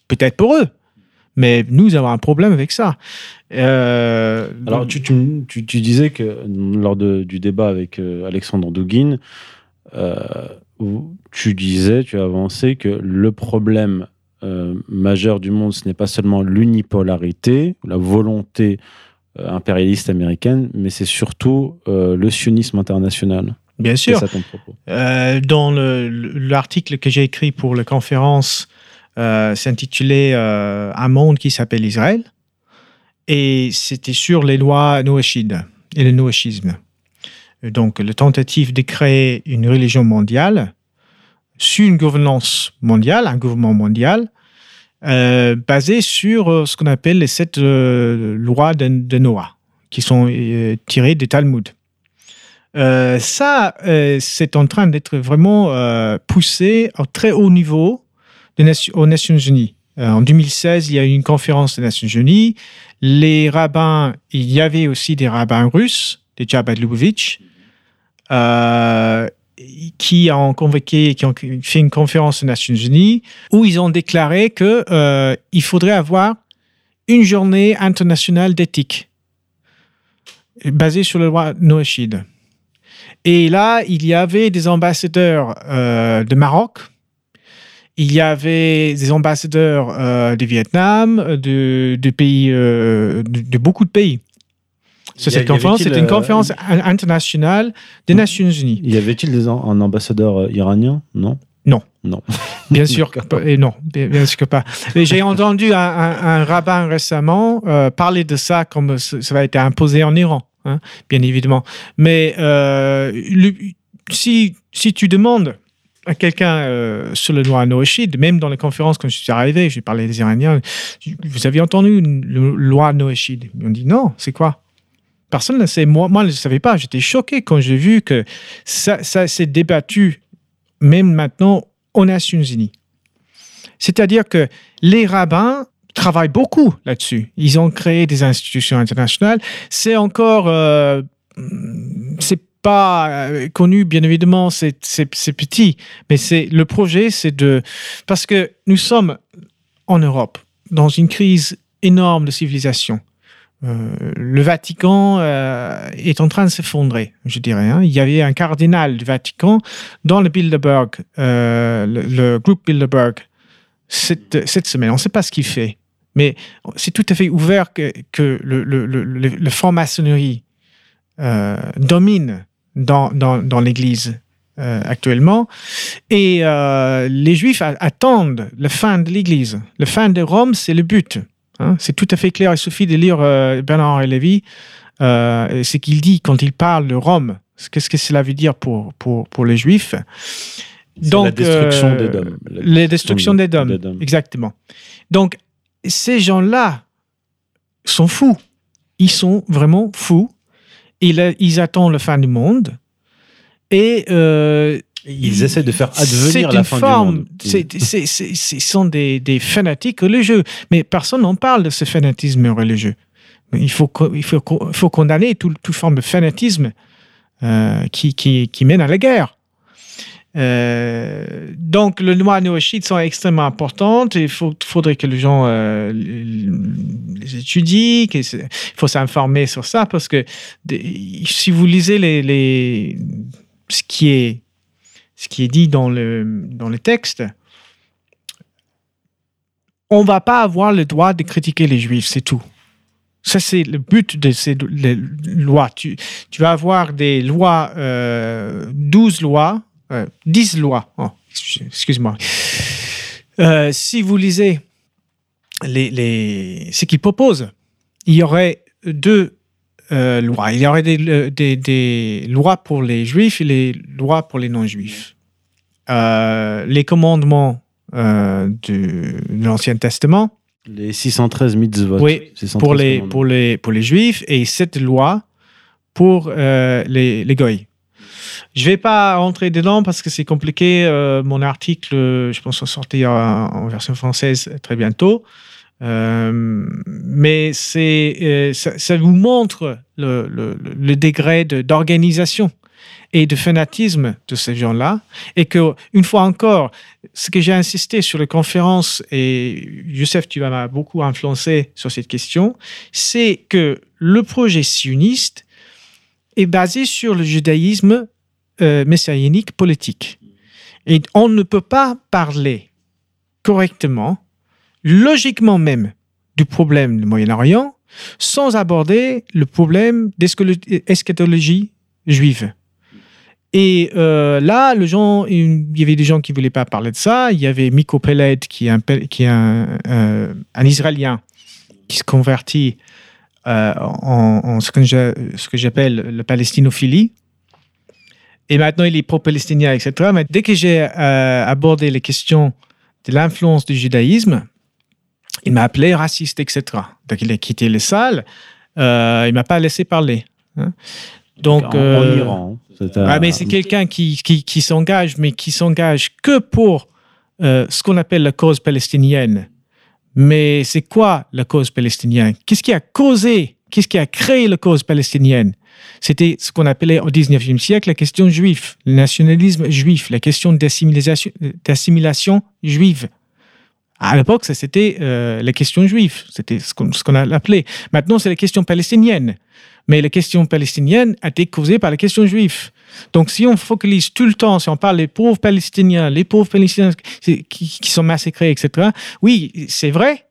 Peut-être pour eux, mais nous avons un problème avec ça. Euh, Alors, tu, disais que lors du débat avec euh, Alexandre Douguin, tu disais, tu as avancé que le problème euh, majeur du monde, ce n'est pas seulement l'unipolarité, la volonté euh, impérialiste américaine, mais c'est surtout euh, le sionisme international. bien sûr. ça ton propos. Dans le- l'article que j'ai écrit pour la conférence, s'intitulait Un monde qui s'appelle Israël. Et c'était sur les lois noachides et le noachisme. Donc, la tentative de créer une religion mondiale sous une gouvernance mondiale, un gouvernement mondial, euh, basé sur euh, ce qu'on appelle les sept euh, lois de, de Noah, qui sont tirées des Talmud. Ça, c'est en train d'être vraiment poussé au très haut niveau des aux Nations Unies. En 2016, il y a eu une conférence des Nations Unies. Les rabbins, il y avait aussi des rabbins russes, des Lubavitch, euh, qui ont convoqué, qui ont fait une conférence aux Nations Unies où ils ont déclaré que euh, il faudrait avoir une journée internationale d'éthique basée sur le droit noachide. Et là, il y avait des ambassadeurs euh, de Maroc, il y avait des ambassadeurs euh, du Vietnam, de, de pays, euh, de beaucoup de pays. Sur cette conférence, c'était une euh, conférence in- internationale des Nations Unies. Y avait-il des un ambassadeur euh, iranien? Non? Non. Non. Bien sûr que pas. Et non, bien, bien sûr que pas. J'ai entendu un, un- un rabbin récemment euh, parler de ça comme ça va être imposé en Iran, hein, bien évidemment. Mais euh, le- si, si tu demandes à quelqu'un euh, sur le droit noéchide, même dans les conférences quand je suis arrivé, j'ai parlé des Iraniens, vous avez entendu une loi noéchide Ils ont dit non, c'est quoi? Personne ne sait. Moi, moi, je ne savais pas. J'étais choqué quand j'ai vu que ça, ça s'est débattu, même maintenant, aux Nations Unies. C'est-à-dire que les rabbins travaillent beaucoup là-dessus. Ils ont créé des institutions internationales. C'est encore, euh, c'est pas euh, connu, bien évidemment, c'est petit, mais c'est le projet, c'est de parce que nous sommes en Europe dans une crise énorme de civilisation. Euh, le Vatican euh, est en train de s'effondrer, je dirais. hein. Il y avait un cardinal du Vatican dans le Bilderberg, euh, le, groupe Bilderberg, cette, semaine. On ne sait pas ce qu'il fait, mais c'est tout à fait ouvert que, le, franc-maçonnerie domine dans, dans, l'Église actuellement. Et les Juifs attendent la fin de l'Église. La fin de Rome, c'est le but. Hein. C'est tout à fait clair. Il suffit de lire euh, Bernard-Henri Lévy, euh, ce qu'il dit quand il parle de Rome. Qu'est-ce que cela veut dire pour, pour, pour les Juifs? La destruction euh, des dômes. La Les destructions des dômes. des dômes. Exactement. Donc, ces gens-là sont fous. Ils sont vraiment fous. Ils, ils attendent la fin du monde. Et Ils essaient de faire advenir la fin forme, du monde. c'est- c'est- Ce sont des, des fanatiques religieux. Mais personne n'en parle de ce fanatisme religieux. Il faut, il faut, il faut condamner toute, toute forme de fanatisme euh, qui, qui, qui mène à la guerre. Euh, donc, le noir néochites sont extrêmement importantes. Il faut, faudrait que les gens euh, les étudient. Il faut s'informer sur ça parce que si vous lisez les, les, ce, qui est, ce qui est dit dans le, dans le texte, on va pas avoir le droit de critiquer les juifs, c'est tout. Ça, c'est le but de ces lois. Tu, tu vas avoir des lois, euh, 12 lois, euh, 10 lois. Oh, excuse-moi. Euh, si vous lisez les, les, ce qu'ils proposent, il y aurait deux euh, lois. Il y aurait des, des, des lois pour les juifs et les lois pour les non-juifs. Euh, les commandements euh, du, de l'Ancien Testament, Les 613 mitzvot. oui, 613 pour les, pour, les, pour les juifs et cette loi pour euh, les, les goïs. Je vais pas rentrer dedans parce que c'est compliqué. Euh, mon article, euh, je pense, va sortir en, en version française très bientôt. Euh, mais euh, ça, vous montre le, degré de- d'organisation et de fanatisme de ces gens-là. Et que, une fois encore, ce que j'ai insisté sur les conférences, et Youssef, tu m'as beaucoup influencé sur cette question, c'est que le projet sioniste est basé sur le judaïsme euh, messianique politique. Et on ne peut pas parler correctement, logiquement même, du problème du Moyen-Orient sans aborder le problème d'eschatologie juive. Et euh, là, le gens, il y avait des gens qui ne voulaient pas parler de ça. Il y avait Miko Peled, qui est un, qui est euh, un Israélien, qui se convertit euh, en, en ce que j'appelle la palestinophilie. Et maintenant, il est pro-palestinien, etc. Mais dès que j'ai abordé les questions de l'influence du judaïsme, il m'a appelé raciste, etc. Donc il a quitté les salles, euh, il m'a pas laissé parler. hein. Donc, en, en euh, Iran. un- ah, mais c'est quelqu'un qui, qui, qui s'engage, mais qui s'engage que pour euh, ce qu'on appelle la cause palestinienne. Mais c'est quoi la cause palestinienne? Qu'est-ce qui a causé, qu'est-ce qui a créé la cause palestinienne? C'était ce qu'on appelait au 19e siècle la question juive, le nationalisme juif, la question d'assimilation juive. À l'époque, c'était euh, la question juive, c'était ce qu'on a appelé. Maintenant, c'est la question palestinienne. Mais la question palestinienne a été causée par la question juive. Donc, si on focalise tout le temps, si on parle des pauvres Palestiniens, les pauvres Palestiniens qui, qui sont massacrés, etc., oui, c'est vrai,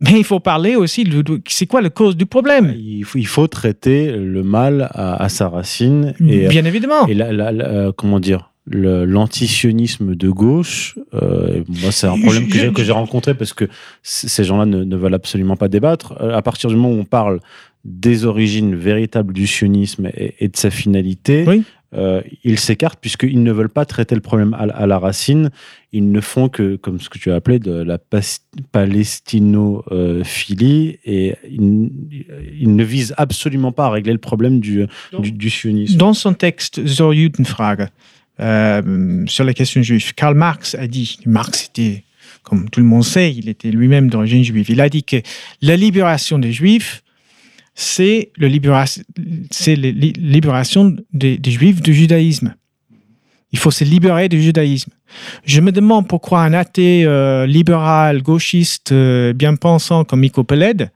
mais il faut parler aussi de, de- c'est quoi la cause du problème? Il, faut, il faut traiter le mal à, à sa racine. Et, Bien évidemment. et la- la- la- euh, comment dire l'antisionisme de gauche, euh, moi c'est un problème que j'ai que j'ai rencontré parce que ces gens-là ne, ne veulent absolument pas débattre. Euh, À partir du moment où on parle des origines véritables du sionisme et, et de sa finalité, Oui. euh, ils s'écartent puisqu'ils ne veulent pas traiter le problème à, à la racine. Ils ne font que, comme ce que tu as appelé, de la palestinophilie et ils, ils ne visent absolument pas à régler le problème du, du, du sionisme. Dans son texte Zur Judenfrage euh, sur la question juive, Karl Marx a dit, Marx était, comme tout le monde sait, il était lui-même d'origine juive, il a dit que la libération des juifs, c'est libération, la li- libération des, juifs du judaïsme. Il faut se libérer du judaïsme. Je me demande pourquoi un athée euh, libéral, gauchiste, euh, bien pensant comme Miko Peled,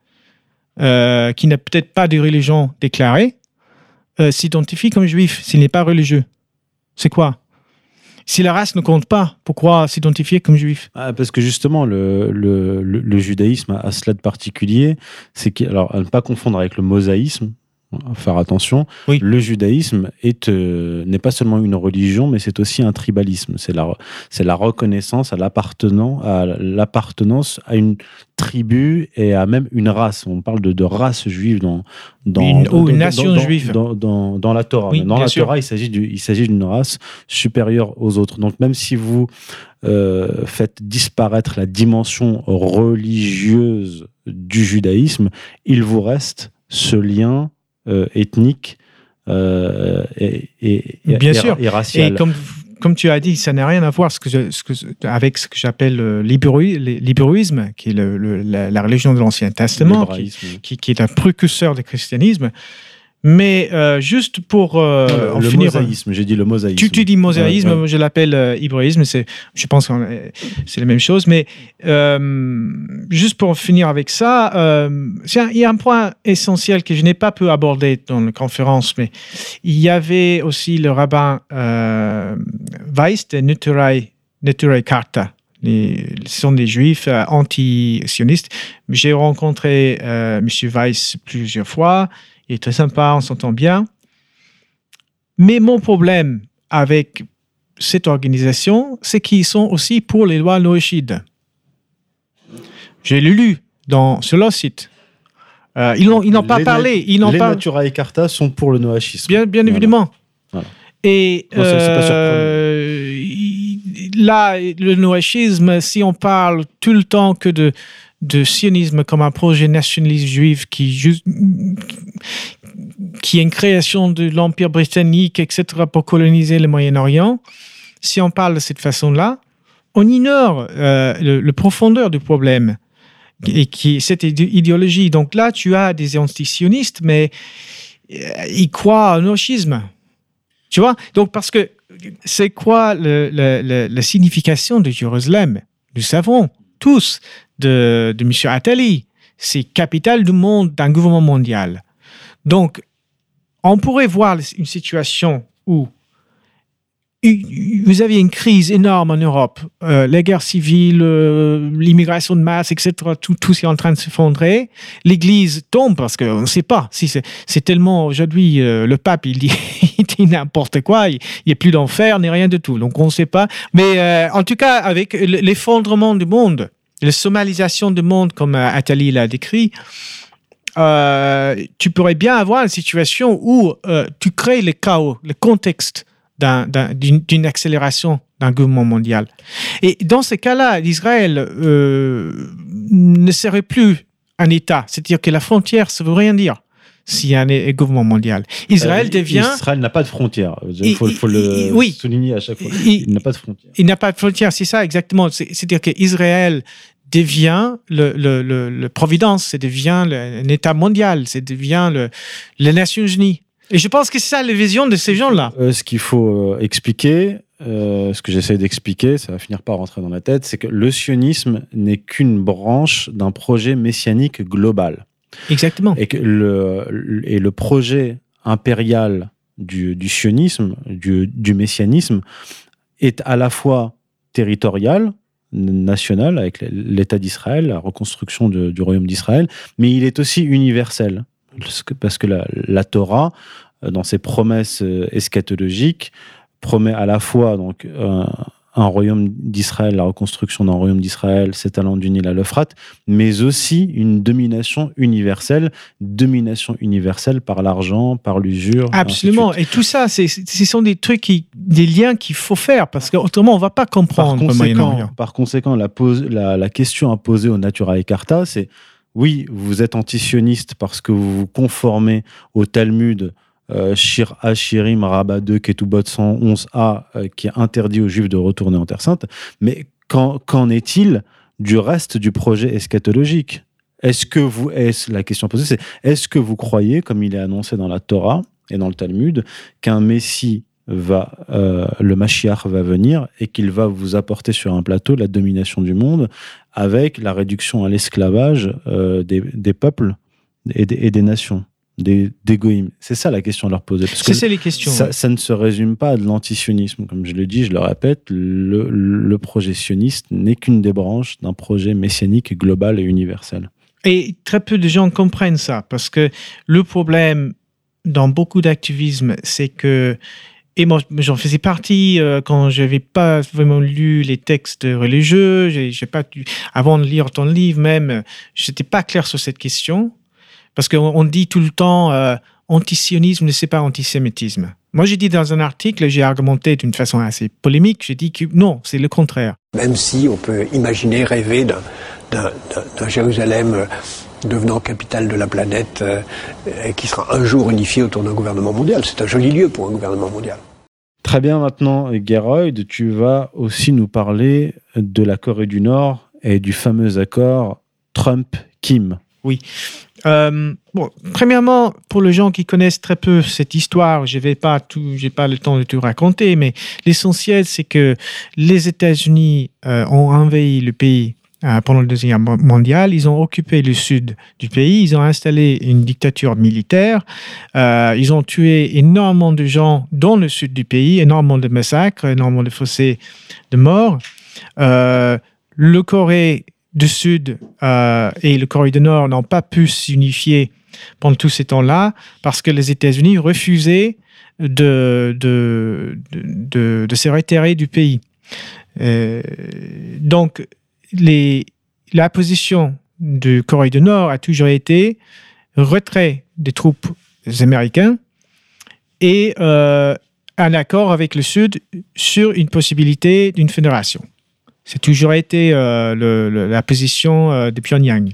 qui n'a peut-être pas de religion déclarée, s'identifie comme juif s'il n'est pas religieux C'est quoi? Si la race ne compte pas, pourquoi s'identifier comme juif? Ah, parce que justement, le, judaïsme a cela de particulier, c'est que, alors, à ne pas confondre avec le mosaïsme, faire attention, Oui. le judaïsme est, euh, n'est pas seulement une religion, mais c'est aussi un tribalisme. C'est la, c'est la reconnaissance à l'appartenance, à l'appartenance à une tribu et à même une race. On parle de, de race juive dans, dans, Une- dans- ou une dans- nation dans- juive. Dans, dans, la Torah. Oui, dans la sûr. Torah, il s'agit, du, il s'agit d'une race supérieure aux autres. Donc même si vous euh, faites disparaître la dimension religieuse du judaïsme, il vous reste ce lien ethnique euh, et, et, et- Bien et- sûr. et racial. Et comme, comme tu as dit, ça n'a rien à voir ce que je- ce que, avec ce que j'appelle le libéruisme, qui est le- le- la, la religion de l'Ancien Testament, qui, L'hébraïsme. qui, qui est un précurseur du christianisme. Mais euh, juste pour euh, Non, en le finir. mosaïsme, j'ai dit le mosaïsme. Tu, tu dis mosaïsme, Ouais, ouais. je l'appelle euh, hébraïsme, c'est, je pense que c'est la même chose. Mais euh, juste pour finir avec ça, euh, un- il y a un point essentiel que je n'ai pas pu aborder dans la conférence, mais il y avait aussi le rabbin euh, Weiss de Neturai, Neturai Karta. Les, ce sont des juifs anti-sionistes. J'ai rencontré M. Weiss plusieurs fois. Il est très sympa, on s'entend bien. Mais mon problème avec cette organisation, c'est qu'ils sont aussi pour les lois noéchides. J'ai lu dans, sur leur site. Euh, ils n'ont pas parlé. Ils les pas. Natura et Carta sont pour le noachisme. Bien, bien Voilà. évidemment. Voilà. Et pas euh, là, le noachisme, si on parle tout le temps que de, de sionisme comme un projet nationaliste juif qui, qui est une création de l'Empire britannique, etc., pour coloniser le Moyen-Orient, si on parle de cette façon-là, on ignore euh, le, profondeur du problème et qui cette idé- idéologie. Donc là, tu as des antisionistes, mais euh, ils croient au noachisme. Tu vois? Donc, parce que c'est quoi la signification de Jérusalem? Nous savons tous de, de M. Attali. C'est capitale du monde d'un gouvernement mondial. Donc, on pourrait voir une situation où vous avez une crise énorme en Europe, euh, les guerres civiles, euh, l'immigration de masse, etc. Tout, tout est en train de s'effondrer. L'Église tombe parce qu'on ne sait pas. Si c'est, tellement aujourd'hui euh, le pape il dit, n'importe quoi. Il n'y a plus d'enfer ni rien de tout. Donc on ne sait pas. Mais euh, en tout cas, avec l'effondrement du monde, la somalisation du monde, comme Attali l'a décrit. Tu pourrais bien avoir une situation où tu crées le chaos, le contexte d'une accélération d'un gouvernement mondial. Et dans ce cas-là, l'Israël, euh, ne serait plus un État. C'est-à-dire que la frontière, ça veut rien dire s'il y a un gouvernement mondial. Israël Euh, devient... Israël n'a pas de frontières. Il Il- faut, le il- oui. souligner à chaque fois. Il- Il n'a pas de frontières. Il n'a pas de frontière, c'est ça exactement. C'est- C'est-à-dire qu'Israël devient le, le, le, le Providence, c'est devient un État mondial, c'est devient le, les Nations Unies. Et je pense que c'est ça la vision de ces gens-là. Euh, ce qu'il faut euh, expliquer, euh, ce que j'essaie d'expliquer, ça va finir par rentrer dans la tête, c'est que le sionisme n'est qu'une branche d'un projet messianique global. Exactement. Et que le, et le projet impérial du, du sionisme, du, du messianisme, est à la fois territorial, national, avec l'État d'Israël, la reconstruction de- du royaume d'Israël, mais il est aussi universel. Parce que, parce que la, la Torah, euh, dans ses promesses euh, eschatologiques, promet à la fois donc, un, un royaume d'Israël, la reconstruction d'un royaume d'Israël s'étalant du Nil à l'Euphrate, mais aussi une domination universelle, domination universelle par l'argent, par l'usure. Absolument. Et tout ça, c'est- ce sont des trucs, qui, des liens qu'il faut faire parce qu'autrement, on va pas Par comprendre le conséquent, par conséquent la, pose- la, la question à poser au Naturae Carta, c'est oui, vous êtes antisioniste parce que vous vous conformez au Talmud euh, Shir A, Shirim, Rabat 2, Ketubot 111a, euh, qui interdit aux Juifs de retourner en Terre Sainte, mais qu'en qu'en est-il du reste du projet eschatologique? Est-ce que vous, est la question posée, c'est est-ce que vous croyez, comme il est annoncé dans la Torah et dans le Talmud, qu'un Messie va, euh, le Mashiach va venir et qu'il va vous apporter sur un plateau la domination du monde avec la réduction à l'esclavage euh, des, des peuples et des, et des nations, des, des. C'est ça la question à leur poser. Parce que C'est ça les questions. ça, ouais. ça ne se résume pas à de l'antisionisme. Comme je le dis, je le répète, le, le projet sioniste n'est qu'une des branches d'un projet messianique global et universel. Et très peu de gens comprennent ça parce que le problème dans beaucoup d'activisme, c'est que et moi, j'en faisais partie euh, quand je n'avais pas vraiment lu les textes religieux. J'ai, pas avant de lire ton livre même, je n'étais pas clair sur cette question parce qu'on on dit tout le temps euh, antisionisme ne c'est pas antisémitisme. Moi, j'ai dit dans un article, j'ai argumenté d'une façon assez polémique. J'ai dit que non, c'est le contraire. Même si on peut imaginer, rêver d'un- d'un d'un- d'un Jérusalem euh, devenant capitale de la planète euh, et qui sera un jour unifié autour d'un gouvernement mondial. C'est un joli lieu pour un gouvernement mondial. Très bien, maintenant, Geroyd, tu vas aussi nous parler de la Corée du Nord et du fameux accord Trump-Kim. Euh, bon, premièrement, pour les gens qui connaissent très peu cette histoire, je vais pas tout, j'ai pas le temps de tout raconter, mais l'essentiel c'est que les États-Unis euh, ont envahi le pays euh, pendant le deuxième Guerre mondiale. Ils ont occupé le sud du pays. Ils ont installé une dictature militaire. Euh, ils ont tué énormément de gens dans le sud du pays, énormément de massacres, énormément de fossés de morts. Le Corée du Sud euh, et le Corée du Nord n'ont pas pu s'unifier pendant tous ces temps-là parce que les États-Unis refusaient de, de, de, de- se retirer du pays. Euh, donc, les, la position du Corée du Nord a toujours été retrait des troupes américaines et euh, un accord avec le Sud sur une possibilité d'une fédération. C'est toujours été euh, la position euh, de Pyongyang.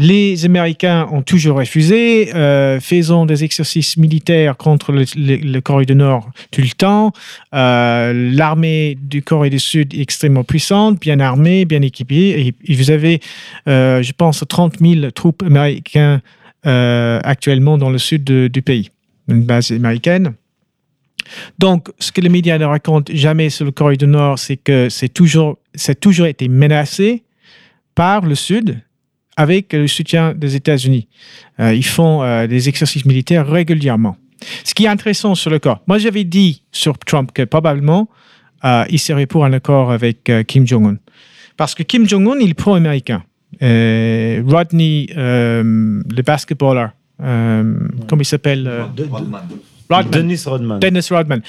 Les Américains ont toujours refusé, euh, faisant des exercices militaires contre le, Corée du Nord tout le temps. L'armée du Corée du Sud est extrêmement puissante, bien armée, bien équipée. Et, vous avez, je pense, 30 000 troupes américaines actuellement dans le sud du pays, une base américaine. Donc, ce que les médias ne racontent jamais sur le Corée du Nord, c'est que c'est toujours, ça a toujours été menacé par le Sud avec le soutien des États-Unis. Euh, ils font euh, des exercices militaires régulièrement. Ce qui est intéressant sur le corps, moi j'avais dit sur Trump que probablement euh, il serait pour un accord avec euh, Kim Jong-un. Parce que Kim Jong-un, il est pro-américain. Euh, Rodney, euh, le basketballeur, euh, comment il s'appelle euh, Rodman. Dennis Rodman. Dennis Rodman.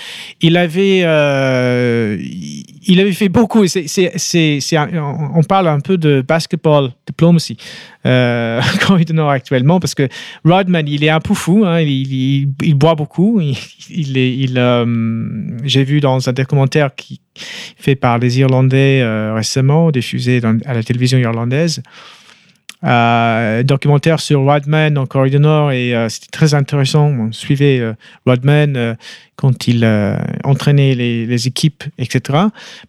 Il avait, euh, il il avait fait beaucoup. C'est, c'est, c'est, c'est un- on parle un peu de basketball diplomacy euh, Corée du Nord actuellement parce que Rodman, il est un peu fou. hein, il, il- il boit beaucoup. Il, il il, euh, j'ai vu dans un documentaire qui fait par les Irlandais récemment, diffusé dans- à la télévision irlandaise. Euh, documentaire sur Rodman en Corée du Nord et euh, c'était très intéressant. On suivait euh, Rodman euh, quand il euh, entraînait les, équipes, etc.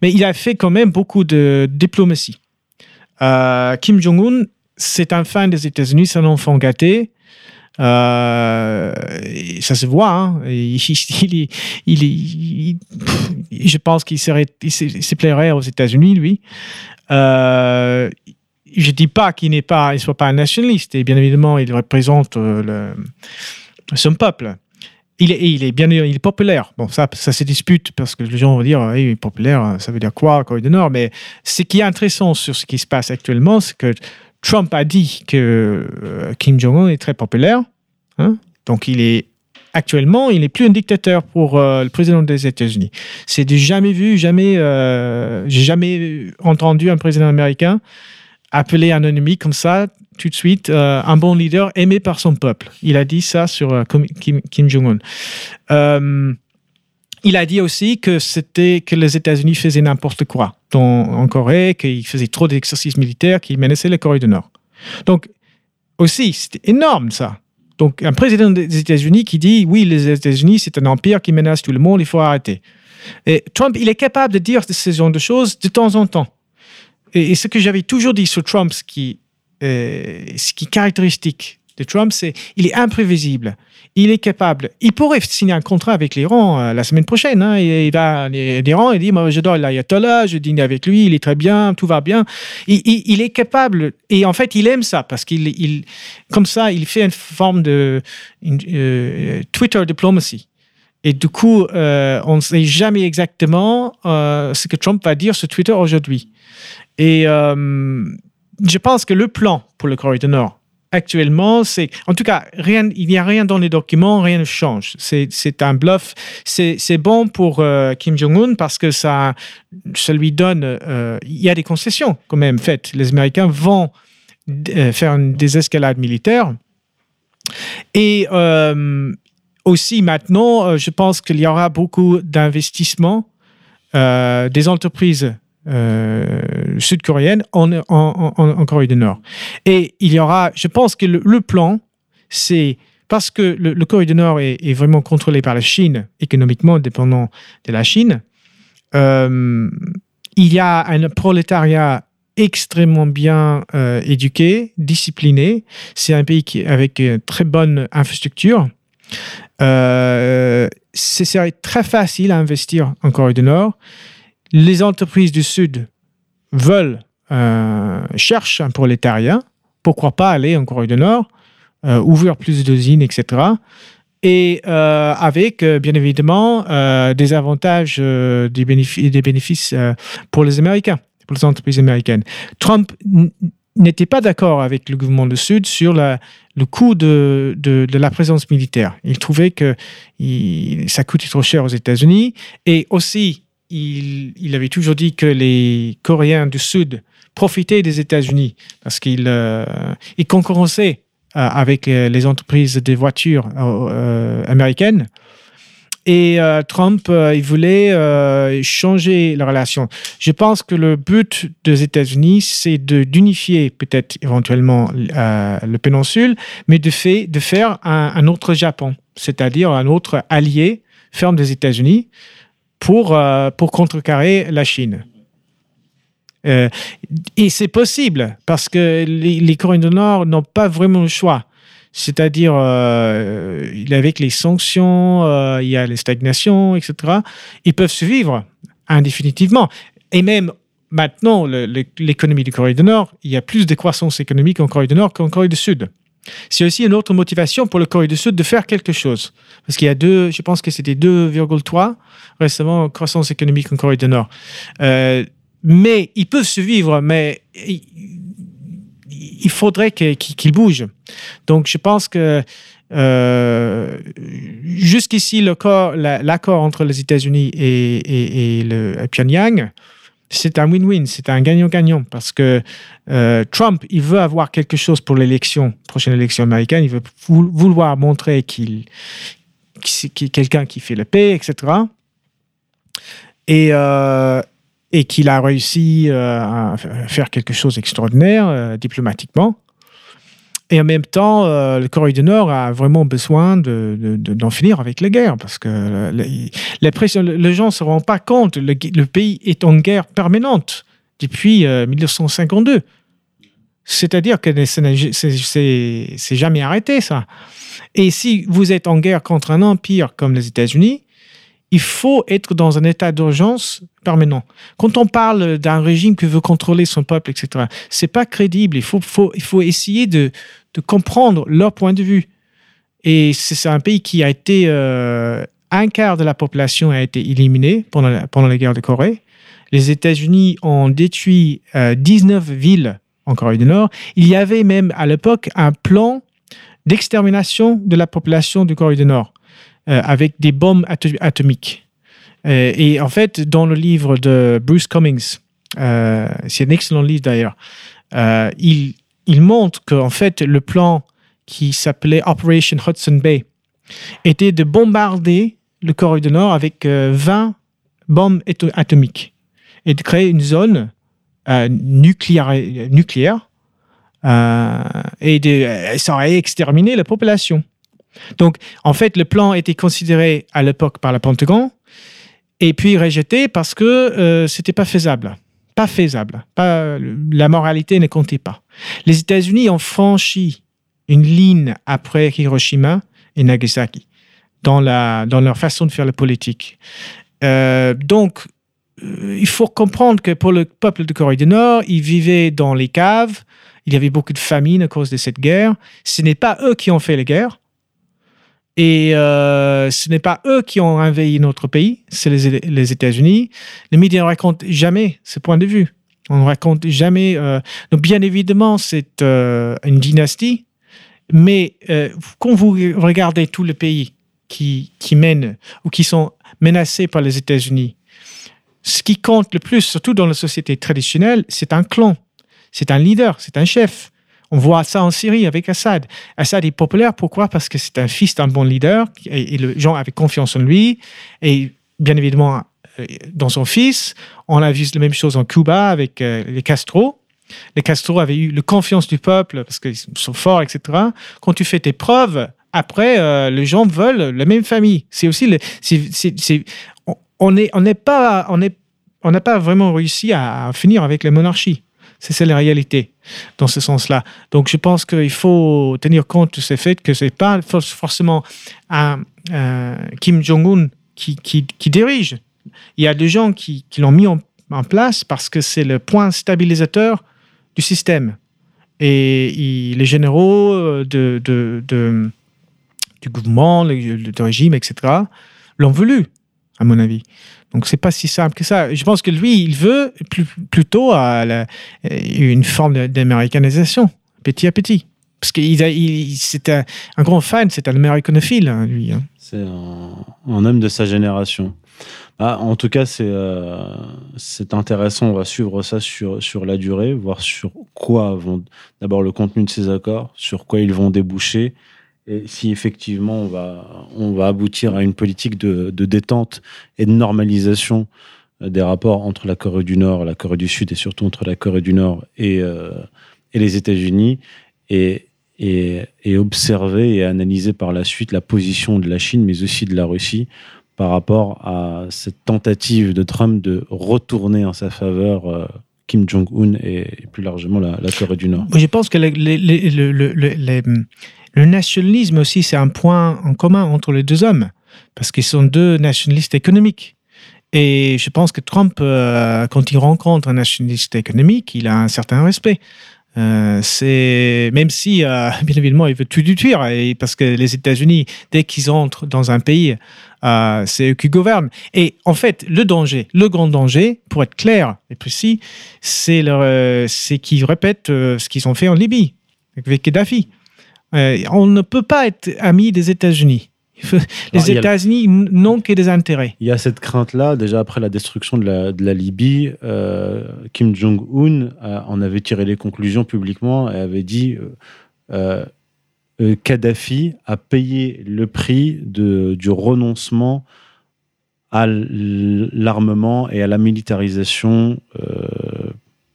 Mais il a fait quand même beaucoup de diplomatie. Kim Jong-un, c'est un fan des États-Unis, c'est un enfant gâté. Ça se voit. hein. Je pense qu'il serait, il se, plairait aux États-Unis, lui. Je dis pas qu'il n'est pas, il soit pas un nationaliste. Et bien évidemment, il représente euh, son peuple. Il est, il est bien, il est populaire. Bon, ça, ça se dispute parce que les gens vont dire, il est populaire, ça veut dire quoi, Corée du Nord? Mais ce qui est intéressant sur ce qui se passe actuellement, c'est que Trump a dit que euh, Kim Jong-un est très populaire. hein. Donc, il est actuellement, il n'est plus un dictateur pour euh, le président des États-Unis. C'est du jamais vu, jamais, euh, j'ai jamais entendu un président américain appeler un ennemi comme ça tout de suite euh, un bon leader aimé par son peuple. Il a dit ça sur euh, Kim, Jong-un. Euh, il a dit aussi que c'était que les États-Unis faisaient n'importe quoi en Corée, qu'ils faisaient trop d'exercices militaires, qu'ils menaçaient la Corée du Nord. Donc aussi, c'était énorme ça. Donc un président des États-Unis qui dit oui, les États-Unis c'est un empire qui menace tout le monde, il faut arrêter. Et Trump, il est capable de dire ce genre de choses de temps en temps. Et, et ce que j'avais toujours dit sur Trump, ce qui, euh, est caractéristique de Trump, c'est il est imprévisible. Il est capable. Il pourrait signer un contrat avec l'Iran euh, la semaine prochaine. hein. Il, va à l'Iran, il dit Moi, Je dors l'ayatollah, je dîne avec lui, il est très bien, tout va bien. Il, est capable. Et en fait, il aime ça parce qu'il, il, comme ça, il fait une forme de euh, Twitter diplomacy. Et du coup, on ne sait jamais exactement ce que Trump va dire sur Twitter aujourd'hui. Et euh, je pense que le plan pour le Corée du Nord, actuellement, c'est. En tout cas, rien, il n'y a rien dans les documents, rien ne change. C'est un bluff. C'est bon pour euh, Kim Jong-un parce que ça, ça lui donne. euh, il y a des concessions quand même faites. Les Américains vont faire une désescalade militaire. Et aussi maintenant, je pense qu'il y aura beaucoup d'investissements des entreprises sud-coréennes en, en, Corée du Nord. Et il y aura, je pense que le, plan, c'est parce que le, Corée du Nord est, est vraiment contrôlé par la Chine, économiquement dépendant de la Chine, euh, il y a un prolétariat extrêmement bien euh, éduqué, discipliné. C'est un pays qui, avec une très bonne infrastructure. Euh, ce serait très facile à investir en Corée du Nord. Les entreprises du Sud veulent, euh, cherchent un prolétariat. Pourquoi pas aller en Corée du Nord, euh, ouvrir plus d'usines, etc. Et euh, avec, euh, bien évidemment, des avantages, des bénéfices, des bénéfices pour les Américains, pour les entreprises américaines. Trump n'était pas d'accord avec le gouvernement du Sud sur le coût de, la présence militaire. Il trouvait que ça coûtait trop cher aux États-Unis. Et aussi, il, avait toujours dit que les Coréens du Sud profitaient des États-Unis parce qu'ils euh, concurrençaient euh, avec euh, les entreprises de voitures euh, américaines. Et Trump, il voulait changer la relation. Je pense que le but des États-Unis, c'est d'unifier peut-être éventuellement le péninsule, mais de, faire un autre Japon, c'est-à-dire un autre allié ferme des États-Unis pour, euh, pour contrecarrer la Chine. Euh, et c'est possible parce que les, les Coréens du Nord n'ont pas vraiment le choix. C'est-à-dire, euh, avec les sanctions, il y a les stagnations, etc. Ils peuvent survivre indéfinitivement. Et même maintenant, l'économie du Corée du Nord, il y a plus de croissance économique en Corée du Nord qu'en Corée du Sud. C'est aussi une autre motivation pour le Corée du Sud de faire quelque chose. Parce qu'il y a deux, je pense que c'était 2,3 récemment croissance économique en Corée du Nord. Euh, mais ils peuvent survivre, mais il, faudrait qu'ils bougent. Donc je pense que euh, jusqu'ici, l'accord entre les États-Unis et, Pyongyang, c'est un win-win, c'est un gagnant-gagnant parce que euh, Trump, il veut avoir quelque chose pour l'élection, prochaine élection américaine, il veut vouloir montrer qu'il est quelqu'un qui fait la paix, etc. Et, euh, et qu'il a réussi à faire quelque chose d'extraordinaire diplomatiquement. Et en même temps, euh, le Corée du Nord a vraiment besoin d'en de, de, finir avec la guerre parce que les, pressions, les gens ne se rendent pas compte. Le, le, pays est en guerre permanente depuis 1952. Euh, C'est-à-dire que c'est jamais arrêté, ça. Et si vous êtes en guerre contre un empire comme les États-Unis, il faut être dans un état d'urgence permanent. Quand on parle d'un régime qui veut contrôler son peuple, etc., c'est pas crédible. Il faut, essayer de, comprendre leur point de vue. Et c'est un pays qui a été euh, un quart de la population a été éliminé pendant la, guerre de Corée. Les États-Unis ont détruit 19 euh, villes en Corée du Nord. Il y avait même à l'époque un plan d'extermination de la population de Corée du Nord avec des bombes atomiques. et en fait, dans le livre de Bruce Cummings, c'est un excellent livre d'ailleurs, il, il montre qu'en fait, le plan qui s'appelait Operation Hudson Bay était de bombarder le Corée du Nord avec 20 euh, bombes atomiques et de créer une zone euh, nucléaire, euh, et de, ça aurait exterminé la population. Donc, en fait, le plan était considéré à l'époque par la Pentagone et puis rejeté parce que ce n'était pas faisable pas faisable. Pas, la moralité ne comptait pas. Les États-Unis ont franchi une ligne après Hiroshima et Nagasaki dans, la, dans leur façon de faire la politique. Euh, donc, euh, il faut comprendre que pour le peuple de Corée du Nord, ils vivaient dans les caves, il y avait beaucoup de famine à cause de cette guerre. Ce n'est pas eux qui ont fait la guerre, et euh, ce n'est pas eux qui ont envahi notre pays, c'est les, États-Unis. Les médias ne racontent jamais ce point de vue. On ne raconte jamais. Euh, donc, bien évidemment, c'est euh, une dynastie, mais quand vous regardez tous les pays qui, qui mènent ou qui sont menacés par les États-Unis, ce qui compte le plus, surtout dans la société traditionnelle, c'est un clan, c'est un leader, c'est un chef. On voit ça en Syrie avec Assad. Assad est populaire, pourquoi? Parce que c'est un fils d'un bon leader et, les gens avaient confiance en lui. Et bien évidemment, euh, dans son fils, on a vu la même chose en Cuba avec euh, les Castro. Les Castro avaient eu la confiance du peuple parce qu'ils sont forts, etc. Quand tu fais tes preuves, après, euh, les gens veulent la même famille. C'est aussi le, on n'est pas on n'a pas vraiment réussi à finir avec la monarchie. C'est la réalité dans ce sens-là. Donc, je pense qu'il faut tenir compte de ce fait que ce n'est pas forcément un, Kim Jong-un qui, dirige. Il y a des gens qui, l'ont mis en, place parce que c'est le point stabilisateur du système. Et les généraux euh, du gouvernement, du régime, etc., l'ont voulu, à mon avis. Donc, c'est pas si simple que ça. Je pense que lui, il veut plutôt une forme d'américanisation, petit à petit. Parce qu'il il, c'est un, grand fan, c'est un américanophile, hein, lui. Hein. C'est un, homme de sa génération. Ah, en tout cas, c'est euh, c'est intéressant. On va suivre ça sur, sur la durée, voir sur quoi vont d'abord le contenu de ces accords, sur quoi ils vont déboucher, et si effectivement on va, on va aboutir à une politique de, détente et de normalisation euh, des rapports entre la Corée du Nord, la Corée du Sud et surtout entre la Corée du Nord et, euh, et les États-Unis, et, et, observer et analyser par la suite la position de la Chine, mais aussi de la Russie par rapport à cette tentative de Trump de retourner en sa faveur euh, Kim Jong-un et plus largement la, Corée du Nord. Je pense que les le nationalisme aussi, c'est un point en commun entre les deux hommes, parce qu'ils sont deux nationalistes économiques. Et je pense que Trump, euh, quand il rencontre un nationaliste économique, il a un certain respect. Euh, c'est même si euh, bien évidemment il veut tout détruire et parce que les États-Unis dès qu'ils entrent dans un pays c'est eux qui gouvernent et en fait le danger le grand danger pour être clair et précis c'est c'est qu'ils répètent ce qu'ils ont fait en Libye avec Kadhafi Euh, on ne peut pas être ami des États-Unis. Les États-Unis n'ont que des intérêts. Il y a cette crainte-là. Déjà après la destruction de la, de la Libye, euh, Kim Jong-un en avait tiré les conclusions publiquement et avait dit euh, Kadhafi a payé le prix de, du renoncement à l'armement et à la militarisation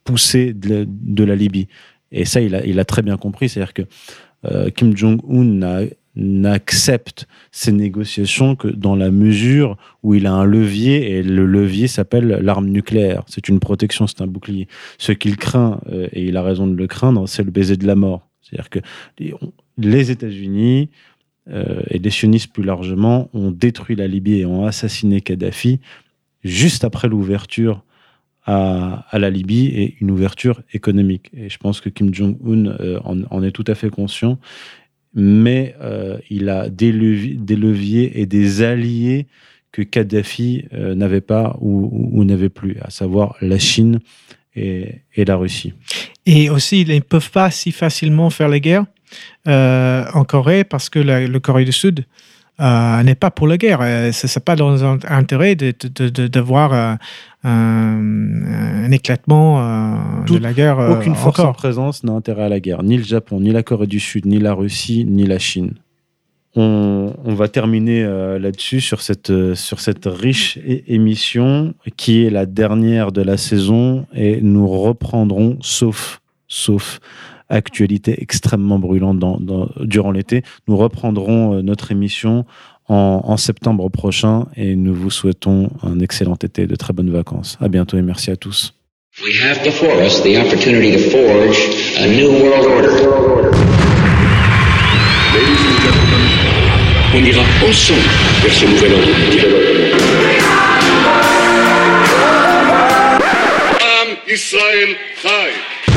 poussée de, de, la Libye. Et ça, il a, il a très bien compris. C'est-à-dire que euh, Kim Jong-un n'accepte ces négociations que dans la mesure où il a un levier et le levier s'appelle l'arme nucléaire. C'est une protection, c'est un bouclier. Ce qu'il craint, euh, et il a raison de le craindre, c'est le baiser de la mort. C'est-à-dire que les États-Unis euh, et les sionistes plus largement ont détruit la Libye et ont assassiné Kadhafi juste après l'ouverture à, la Libye et une ouverture économique. Et je pense que Kim Jong-un euh, en, est tout à fait conscient, mais euh, il a des leviers, et des alliés que Kadhafi euh, n'avait pas ou, n'avait plus, à savoir la Chine et, la Russie. Et aussi, ils ne peuvent pas si facilement faire la guerre en Corée parce que le Corée du Sud euh, n'est pas pour la guerre. Euh, Ce n'est pas dans un intérêt de, de, euh, un, éclatement de la guerre. Aucune force en présence n'a intérêt à la guerre. Ni le Japon, ni la Corée du Sud, ni la Russie, ni la Chine. On, on va terminer là-dessus sur cette, sur cette riche émission qui est la dernière de la saison et nous reprendrons, sauf, sauf actualité extrêmement brûlante dans, dans, durant l'été. Nous reprendrons euh, notre émission en, en, septembre prochain et nous vous souhaitons un excellent été, de très bonnes vacances. À bientôt et merci à tous. We have before us the opportunity to forge a new world order. On ira ensemble vers ce nouvel ordre mondial. Israël Chai.